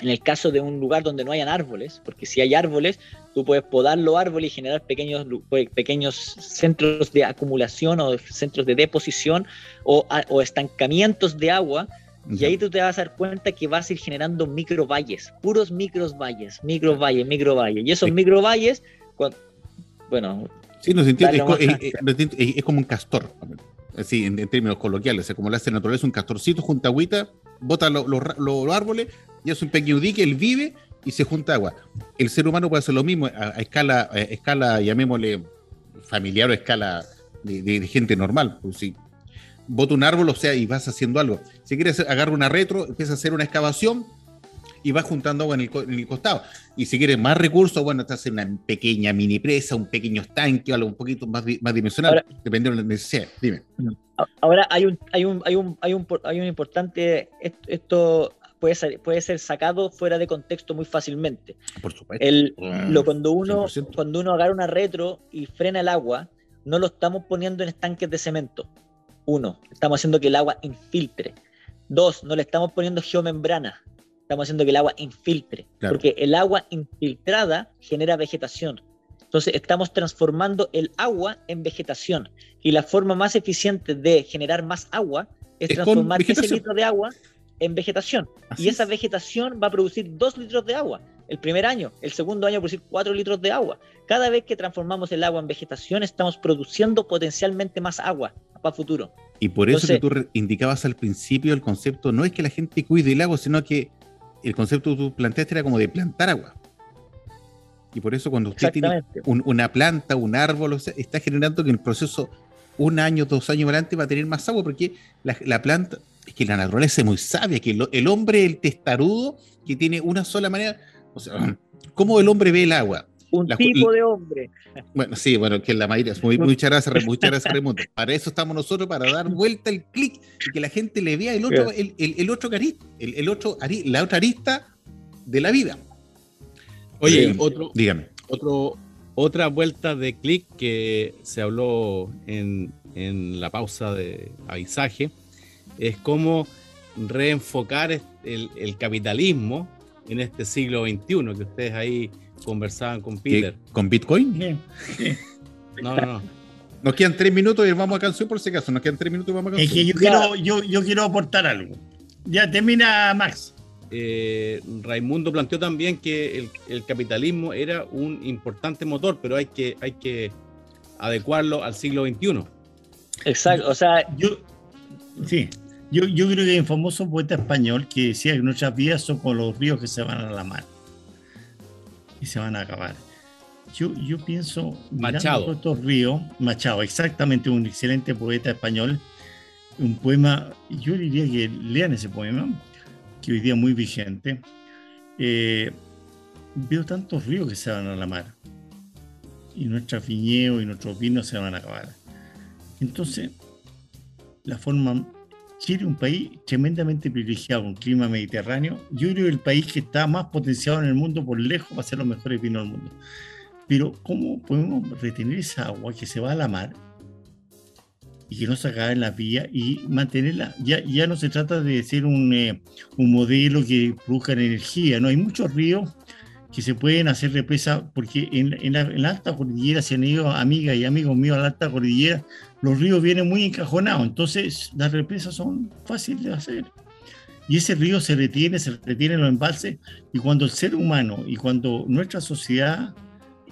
en el caso de un lugar donde no hayan árboles, porque si hay árboles, tú puedes podar los árboles y generar pequeños, pues, pequeños centros de acumulación o centros de deposición o, estancamientos de agua. Y ahí tú te vas a dar cuenta que vas a ir generando microvalles, puros microvalles, microvalles, microvalles. Y esos microvalles, bueno. Sí, no, es, como un castor, así en, términos coloquiales, como le hace naturaleza un castorcito junto a agüita, bota los árboles y es un pequeño dique, él vive y se junta agua. El ser humano puede hacer lo mismo a, escala, a escala, llamémosle familiar o a escala de, gente normal. Pues si bota un árbol, o sea, y vas haciendo algo. Si quieres agarrar una retro, empieza a hacer una excavación y vas juntando agua en el, costado. Y si quieres más recursos, bueno, te hace una pequeña mini presa, un pequeño estanque, algo un poquito más, más dimensional, dependiendo de la necesidad. Dime. Ahora hay un, hay un, hay un, hay un, hay un importante, esto puede ser, puede ser sacado fuera de contexto muy fácilmente. Por supuesto. El, Ah, lo, cuando, uno, 100%. cuando uno agarra una retro y frena el agua, no lo estamos poniendo en estanques de cemento. Uno, estamos haciendo que el agua infiltre. Dos, no le estamos poniendo geomembrana. Estamos haciendo que el agua infiltre. Claro. Porque el agua infiltrada genera vegetación. Entonces estamos transformando el agua en vegetación. Y la forma más eficiente de generar más agua es Es transformar ese litro de agua en vegetación. Así y esa es. vegetación va a producir dos litros de agua el primer año, el segundo año va a producir cuatro litros de agua. Cada vez que transformamos el agua en vegetación, estamos produciendo potencialmente más agua para futuro. Y por eso Entonces- que tú indicabas al principio, el concepto no es que la gente cuide el agua, sino que el concepto que tú planteaste era como de plantar agua. Y por eso cuando usted tiene un- una planta, un árbol, o sea, está generando que en el proceso un año, dos años adelante va a tener más agua, porque la, la planta, es que la naturaleza es muy sabia, que lo- el hombre, el testarudo, que tiene una sola manera, o sea, ¿cómo el hombre ve el agua? Un la- tipo de hombre. Bueno, sí, bueno, que la mayoría. Muy, muchas gracias, Ra- muchas gracias, Raimundo. Para eso estamos nosotros, para dar vuelta el clic y que la gente le vea el otro, el, el, el otro cari- el, el otro la otra arista de la vida. Oye, Eh, otro, Dígame. otro, otra vuelta de clic que se habló en, en la pausa de avisaje es cómo reenfocar el, el capitalismo en este siglo XXI, que ustedes ahí conversaban con Peter. ¿Con Bitcoin? Bien. No, no, no. Nos quedan tres minutos y vamos a canción por si acaso. Nos quedan tres minutos y vamos a Es canción. que yo quiero, yo, yo quiero aportar algo. Ya termina Max. Eh, Raimundo planteó también que el, el capitalismo era un importante motor, pero hay que, hay que adecuarlo al siglo XXI. Exacto. O sea, Yo, sí, yo, yo creo que hay un famoso poeta español que decía que nuestras vidas son como los ríos que se van a la mar y se van a acabar. Yo, yo pienso, mirando Machado. estos ríos, Machado, exactamente un excelente poeta español, un poema, yo diría que lean ese poema, que hoy día es muy vigente. Eh, veo tantos ríos que se van a la mar y nuestros viñedos y nuestros vinos se van a acabar. Entonces, la forma. Chile es un país tremendamente privilegiado, un clima mediterráneo. Yo creo que el país que está más potenciado en el mundo por lejos va a ser los mejores vinos del mundo. Pero, ¿cómo podemos retener esa agua que se va a la mar y que no se acabe en la vía y mantenerla? Ya, ya no se trata de ser un, eh, un modelo que produzca energía, ¿no? Hay muchos ríos que se pueden hacer represas, porque en, en la, en la alta cordillera, si han ido amigas y amigos míos a la alta cordillera, los ríos vienen muy encajonados, entonces las represas son fáciles de hacer. Y ese río se retiene, se retiene en los embalses, y cuando el ser humano y cuando nuestra sociedad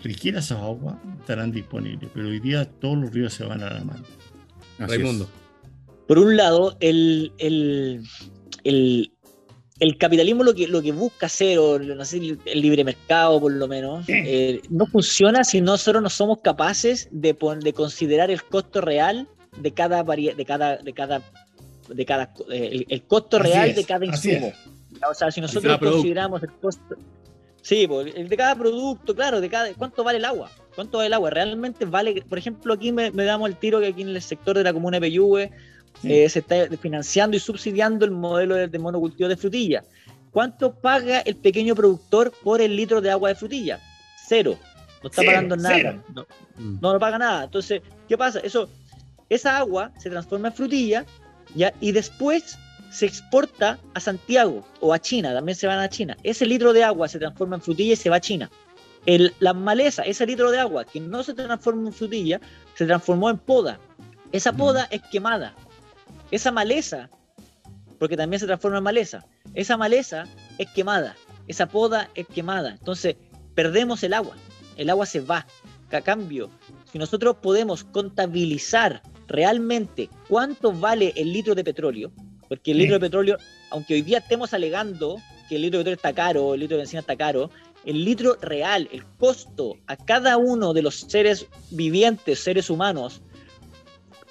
requiera esa agua, estarán disponibles. Pero hoy día todos los ríos se van a la mano. Así Raimundo. es. por un lado, el, el, el, el capitalismo lo que, lo que busca hacer, o no sé, el, el libre mercado por lo menos, eh, no funciona si nosotros no somos capaces de, de considerar el costo real de cada varia- de cada, de cada, de cada eh, el, el costo Así real es, de cada insumo. O sea, si nosotros consideramos el costo. Sí, pues, el de cada producto, claro, de cada. ¿Cuánto vale el agua? ¿Cuánto vale el agua? Realmente vale. Por ejemplo, aquí me, me damos el tiro que aquí en el sector de la comuna de Peyúgue Sí. eh, se está financiando y subsidiando el modelo de, de monocultivo de frutilla. ¿Cuánto paga el pequeño productor por el litro de agua de frutilla? Cero. No está Cero, pagando nada. cero. No, Mm. no, no paga nada. Entonces, ¿qué pasa? Eso, esa agua se transforma en frutilla ¿ya? y después se exporta a Santiago o a China, también se van a China. Ese litro de agua se transforma en frutilla y se va a China. El, la maleza, ese litro de agua que no se transformó en frutilla, se transformó en poda. Esa poda es quemada. Esa maleza, porque también se transforma en maleza, esa maleza es quemada. Esa poda es quemada. Entonces, perdemos el agua. El agua se va. A cambio, si nosotros podemos contabilizar realmente cuánto vale el litro de petróleo, porque el Sí. litro de petróleo, aunque hoy día estemos alegando que el litro de petróleo está caro, el litro de benzina está caro, el litro real, el costo a cada uno de los seres vivientes, seres humanos,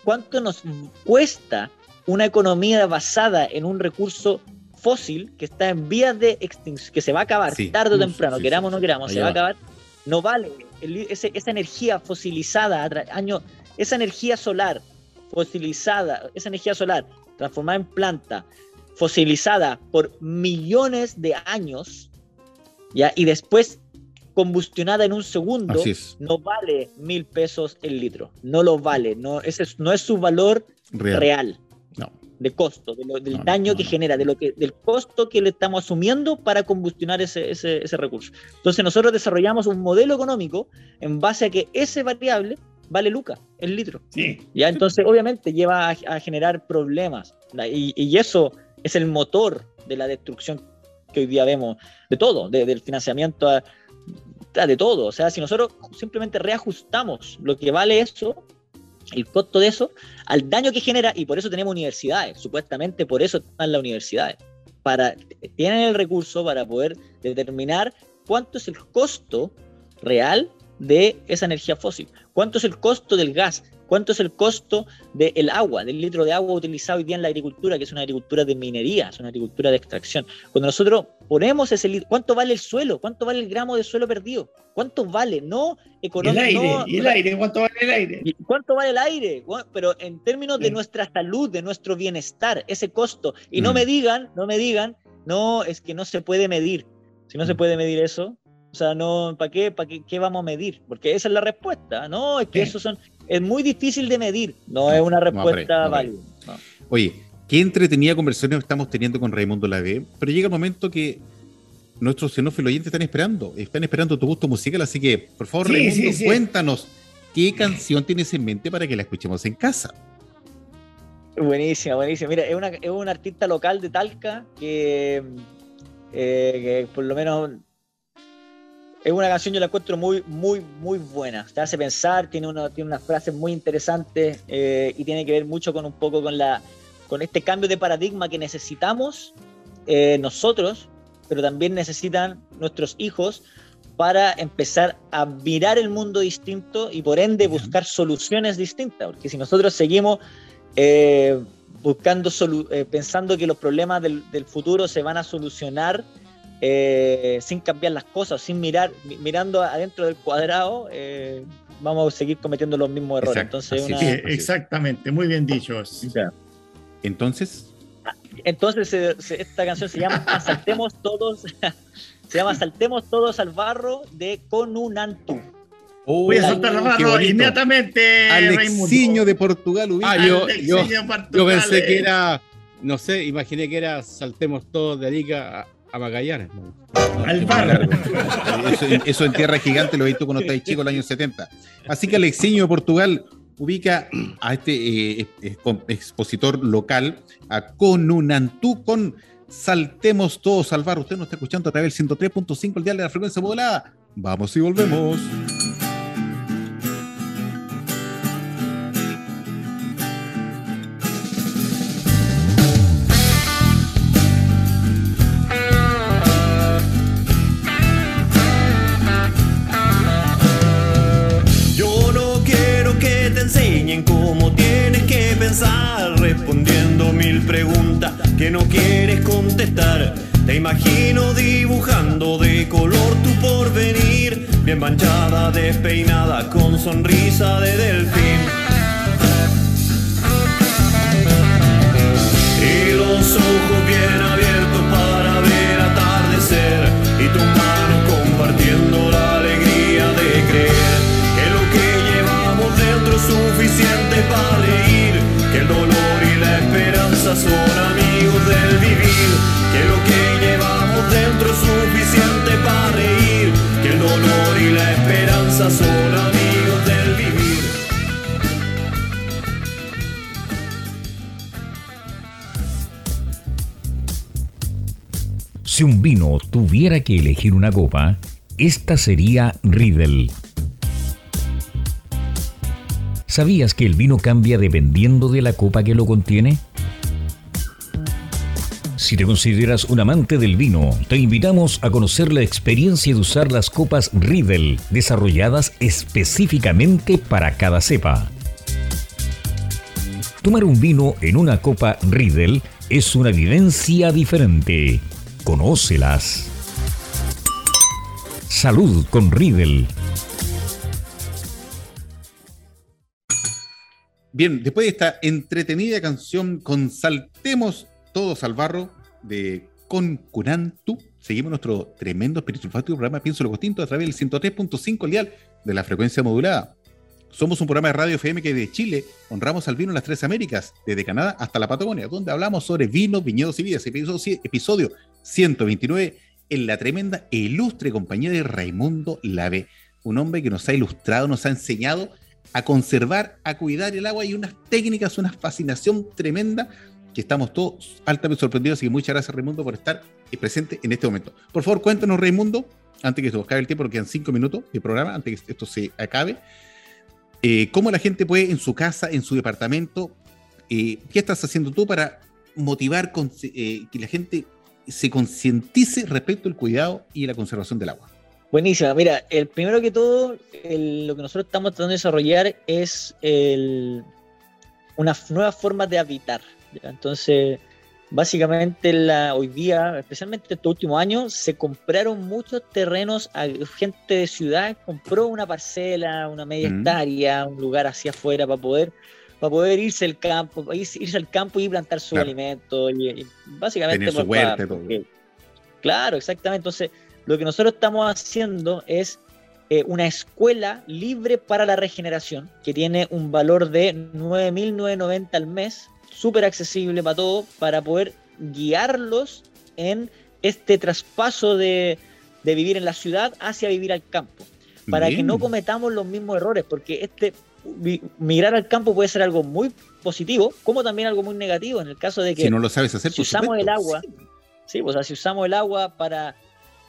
cuánto nos cuesta una economía basada en un recurso fósil que está en vías de extinción, que se va a acabar Sí. tarde o temprano, sí, queramos o sí, no queramos, se va a acabar, no vale el- ese- esa energía fosilizada, año, esa energía solar fosilizada, esa energía solar transformada en planta, fosilizada por millones de años, ¿ya? y después combustionada en un segundo, no vale mil pesos el litro. No lo vale. No, ese es, no es su valor Real. De costo, de lo- del No, daño no, que no. genera, de lo que, del costo que le estamos asumiendo para combustionar ese, ese, ese recurso. Entonces nosotros desarrollamos un modelo económico en base a que ese variable vale Luca, el litro. Sí. ¿ya? Entonces obviamente lleva a, a generar problemas y, y eso es el motor de la destrucción que hoy día vemos de todo, de- del financiamiento a- a- de todo. O sea, si nosotros simplemente reajustamos lo que vale eso, el costo de eso, al daño que genera, y por eso tenemos universidades, supuestamente por eso están las universidades, para, tienen el recurso para poder determinar cuánto es el costo real de esa energía fósil, cuánto es el costo del gas, cuánto es el costo del agua, del litro de agua utilizado hoy día en la agricultura, que es una agricultura de minería, es una agricultura de extracción. Cuando nosotros ponemos ese litro, ¿cuánto vale el suelo? ¿Cuánto vale el gramo de suelo perdido? ¿Cuánto vale? No Y el económico. aire, no- y el aire, ¿cuánto vale el aire? ¿Y ¿Cuánto vale el aire? Pero en términos de Sí. nuestra salud, de nuestro bienestar, ese costo. Y no Mm. me digan, no me digan, no, es que no se puede medir. Si no se Mm. puede medir eso, o sea, no, ¿para qué, para qué, qué vamos a medir? Porque esa es la respuesta. No, es que Sí. eso son, es muy difícil de medir. No es una respuesta no, válida. no. Oye, qué entretenida conversación estamos teniendo con Raimundo Lave, pero llega el momento que nuestros xenófilos oyentes están esperando, están esperando tu gusto musical, así que, por favor, Sí, Raimundo, sí, sí. cuéntanos qué canción tienes en mente para que la escuchemos en casa. Buenísima, buenísima. Mira, es, una, es un artista local de Talca que, eh, que por lo menos es una canción yo la encuentro muy, muy, muy buena. Te hace pensar, tiene, una, tiene unas frases muy interesantes eh, y tiene que ver mucho con un poco con, la, con este cambio de paradigma que necesitamos eh, nosotros, pero también necesitan nuestros hijos para empezar a mirar el mundo distinto y por ende buscar soluciones distintas. Porque si nosotros seguimos eh, buscando, solu- eh, pensando que los problemas del, del futuro se van a solucionar eh, sin cambiar las cosas, sin mirar, mi- mirando adentro del cuadrado, eh, vamos a seguir cometiendo los mismos errores. Exacto, Entonces, una- Sí, exactamente, muy bien dicho. Entonces, Entonces se- se- esta canción se llama Saltemos todos, se llama Saltemos todos al barro de Conunantu. Voy a Oh, soltar la qué barra bonito. inmediatamente, Alexiño de Portugal. Ah, yo- Alexiño yo- Portugal, Yo pensé que eh. era, no sé, imaginé que era saltemos todos de Arica a, Magallanes. ¿no? Al Qué bar. largo. Eso, eso en tierra gigante lo veis tú cuando estáis chico en los años 70. Así que Alexiño de Portugal ubica a este eh, expositor local, a Conunantú, con Saltemos Todos al Bar. Usted nos está escuchando a través del 103.5, el dial de la frecuencia modulada. Vamos y volvemos. Manchada, despeinada, con sonrisa de delfín. Si un vino tuviera que elegir una copa, esta sería Riedel. ¿Sabías que el vino cambia dependiendo de la copa que lo contiene? Si te consideras un amante del vino, te invitamos a conocer la experiencia de usar las copas Riedel, desarrolladas específicamente para cada cepa. Tomar un vino en una copa Riedel es una vivencia diferente. Conócelas. Salud con Riedel. Bien, después de esta entretenida canción con Saltemos todos al barro de Concunantu. Seguimos nuestro tremendo espíritu olfativo programa Pienso lo Distinto a través del 103.5 lial de la frecuencia modulada. Somos un programa de radio FM que de Chile honramos al vino en las tres Américas, desde Canadá hasta la Patagonia, donde hablamos sobre vinos, viñedos y vidas. Episodio 129 en la tremenda e ilustre compañía de Raimundo Lave, un hombre que nos ha ilustrado, nos ha enseñado a conservar, a cuidar el agua y unas técnicas, una fascinación tremenda que estamos todos altamente sorprendidos. Así que muchas gracias, Raimundo, por estar presente en este momento. Por favor, cuéntanos, Raimundo, antes que se nos acabe el tiempo, porque quedan cinco minutos de programa, antes que esto se acabe. Eh, ¿Cómo la gente puede en su casa, en su departamento, eh, qué estás haciendo tú para motivar con, eh, que la gente se concientice respecto al cuidado y la conservación del agua? Buenísima. Mira, el primero que todo, el- lo que nosotros estamos tratando de desarrollar es unas nuevas formas de habitar. ¿ya? Entonces, básicamente la, hoy día, especialmente estos últimos años, se compraron muchos terrenos, a- gente de ciudad compró una parcela, una media Mm. hectárea, un lugar hacia afuera para poder para poder irse al campo, irse, al campo y plantar su Claro. alimento y, y básicamente su huerta todo. Claro, exactamente. Entonces, lo que nosotros estamos haciendo es eh, una escuela libre para la regeneración que tiene un valor de 9.990 al mes, súper accesible para todos, para poder guiarlos en este traspaso de, de vivir en la ciudad hacia vivir al campo. Para que no cometamos los mismos errores, porque este migrar al campo puede ser algo muy positivo, como también algo muy negativo, en el caso de que Si no lo sabes hacer, si por usamos el agua, sí, pues, o sea, si usamos el agua para,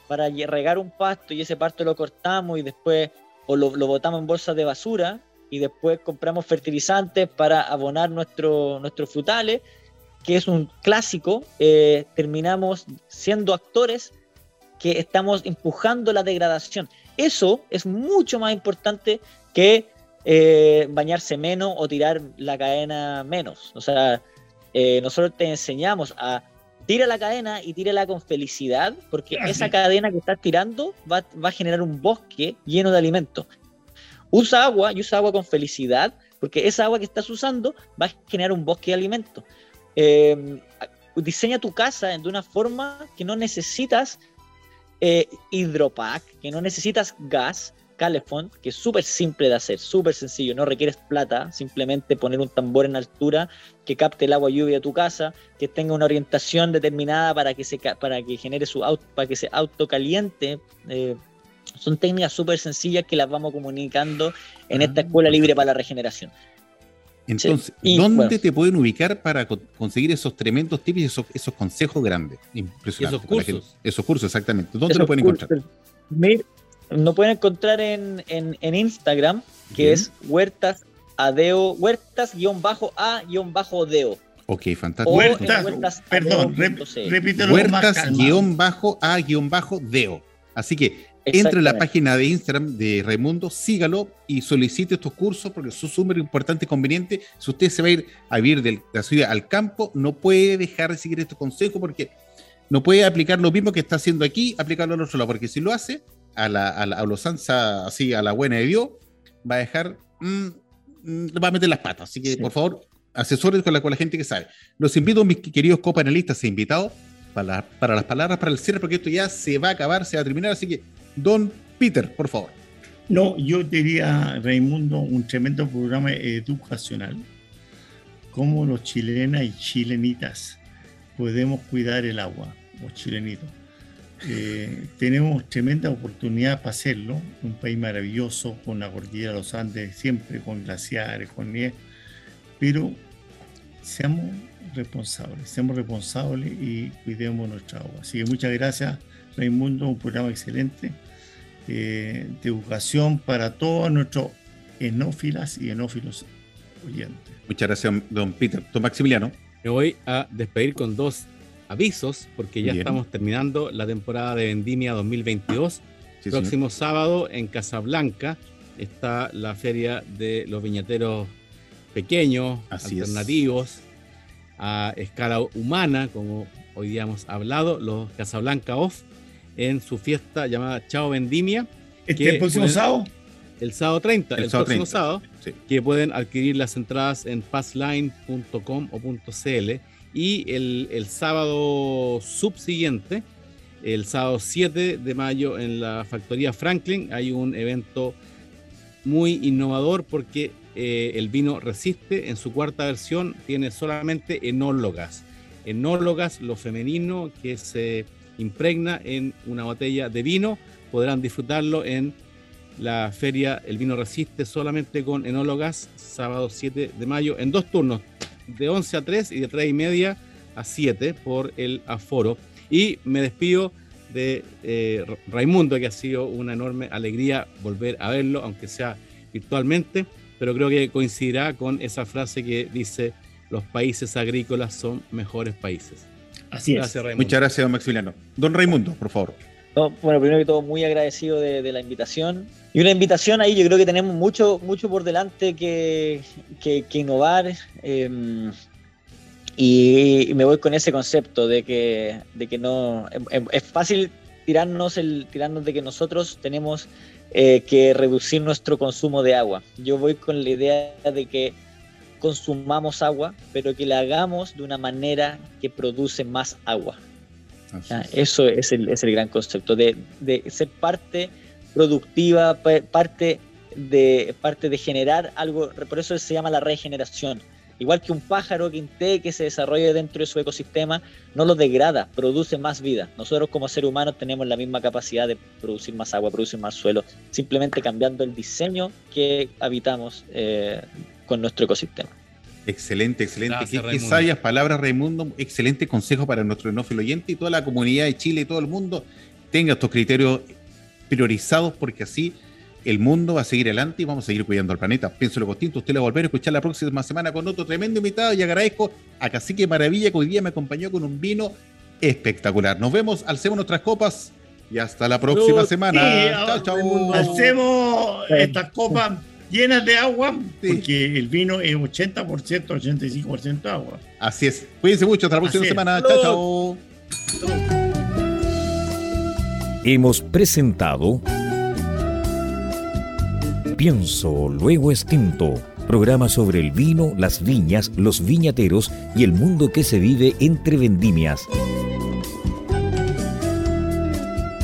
para regar un pasto y ese pasto lo cortamos y después o lo, lo botamos en bolsas de basura y después compramos fertilizantes para abonar nuestro, nuestros frutales, que es un clásico, eh, terminamos siendo actores que estamos empujando la degradación. Eso es mucho más importante que eh, bañarse menos o tirar la cadena menos. O sea, eh, nosotros te enseñamos a tira la cadena y tírala con felicidad, porque esa cadena que estás tirando va, va a generar un bosque lleno de alimentos. Usa agua y usa agua con felicidad, porque esa agua que estás usando va a generar un bosque de alimentos. Eh, diseña tu casa de una forma que no necesitas eh, hidropack, que no necesitas gas, Calefón, que es súper simple de hacer, súper sencillo, no requieres plata, simplemente poner un tambor en altura que capte el agua lluvia de tu casa, que tenga una orientación determinada para que se para que genere su auto, para que se autocaliente. eh, son técnicas súper sencillas que las vamos comunicando en esta Ah, escuela libre para la regeneración. Entonces, Y, ¿dónde bueno. te pueden ubicar para co- conseguir esos tremendos tips y esos, esos consejos grandes? Impresionante. Y esos cursos. gente. Esos cursos, exactamente. ¿Dónde Esos lo pueden encontrar? Nos pueden encontrar en, en, en Instagram, que Bien. es huertas adeo, huertas-a-deo. Ok, fantástico. Huertas, huertas perdón, rep- repítelo más Huertas calmado. guion bajo a guion bajo deo. Así que entre en la página de Instagram de Raimundo, sígalo y solicite estos cursos porque son súper importantes y convenientes. Si usted se va a ir a vivir de la ciudad al campo, no puede dejar de seguir estos consejos porque no puede aplicar lo mismo que está haciendo aquí, aplicarlo al otro lado, porque si lo hace a la, a la, a los ansa, así a la buena de Dios, va a dejar, mm, mm, va a meter las patas. Así que, Sí. por favor, asesores con la, con la gente que sabe. Los invito, mis queridos copanelistas e invitados, para, para las palabras para el cierre, porque esto ya se va a acabar, se va a terminar. Así que, don Peter, por favor. No, yo diría, Raimundo, un tremendo programa educacional. Cómo los chilenas y chilenitas podemos cuidar el agua, los chilenitos. Eh, tenemos tremenda oportunidad para hacerlo. Un país maravilloso, con la cordillera de los Andes, siempre con glaciares, con nieve. Pero seamos responsables, seamos responsables y cuidemos nuestra agua. Así que muchas gracias, Raimundo, un programa excelente eh, de educación para todos nuestros enófilas y enófilos oyentes. Muchas gracias, don Peter. Don Maximiliano. Me voy a despedir con dos avisos porque ya Bien. estamos terminando la temporada de Vendimia 2022. Sí, señor. Próximo sábado en Casablanca está la feria de los viñateros pequeños, Así es. alternativos, a escala humana, como hoy día hemos hablado, los Casablanca Off, en su fiesta llamada Chao Vendimia, Este ¿Qué? el próximo Pueden- sábado, el sábado 30, El el, sábado próximo 30. sábado, Sí. que pueden adquirir las entradas en passline.com o .cl Y el, sábado subsiguiente, el sábado 7 de mayo en la factoría Franklin, hay un evento muy innovador porque eh, el vino resiste en su cuarta versión, tiene solamente enólogas. Enólogas, lo femenino que se impregna en una botella de vino, podrán disfrutarlo en la feria El Vino Resiste solamente con enólogas, sábado 7 de mayo, en dos turnos, de 11 a 3 y de 3 y media a 7 por el aforo. Y me despido de eh, Raimundo, que ha sido una enorme alegría volver a verlo, aunque sea virtualmente, pero creo que coincidirá con esa frase que dice, los países agrícolas son mejores países. Así es. Muchas gracias, don Maximiliano. Don Raimundo, por favor. Bueno, primero que todo, muy agradecido de, la invitación. Y una invitación ahí, yo creo que tenemos mucho, mucho por delante que, que, innovar. Em, y, me voy con ese concepto de que, de que no. Em, em, es fácil tirarnos, el, tirarnos de que nosotros tenemos eh, que reducir nuestro consumo de agua. Yo voy con la idea de que consumamos agua, pero que la hagamos de una manera que produce más agua. Eso es el, es el, gran concepto, de, de, ser parte productiva, parte de, parte de generar algo, por eso se llama la regeneración. Igual que un pájaro que que se desarrolle dentro de su ecosistema, no lo degrada, produce más vida. Nosotros como seres humanos tenemos la misma capacidad de producir más agua, producir más suelo, simplemente cambiando el diseño que habitamos eh, con nuestro ecosistema. Excelente, excelente. qué, sabias palabras, Raimundo. Excelente consejo para nuestro enófilo oyente y toda la comunidad de Chile y todo el mundo tenga estos criterios priorizados porque así el mundo va a seguir adelante y vamos a seguir cuidando al planeta. Pienso lo distinto. Usted lo va a volver a escuchar la próxima semana con otro tremendo invitado y agradezco a Cacique Maravilla que hoy día me acompañó con un vino espectacular. Nos vemos, alcemos nuestras copas y hasta la próxima semana. chao, chao. Alcemos estas copas llenas de agua, porque el vino es 80%, 85% agua. Así es. Cuídense mucho, hasta la próxima semana. Chao, chao. Hemos presentado Pienso, luego extinto. Programa sobre el vino, las viñas, los viñateros y el mundo que se vive entre vendimias.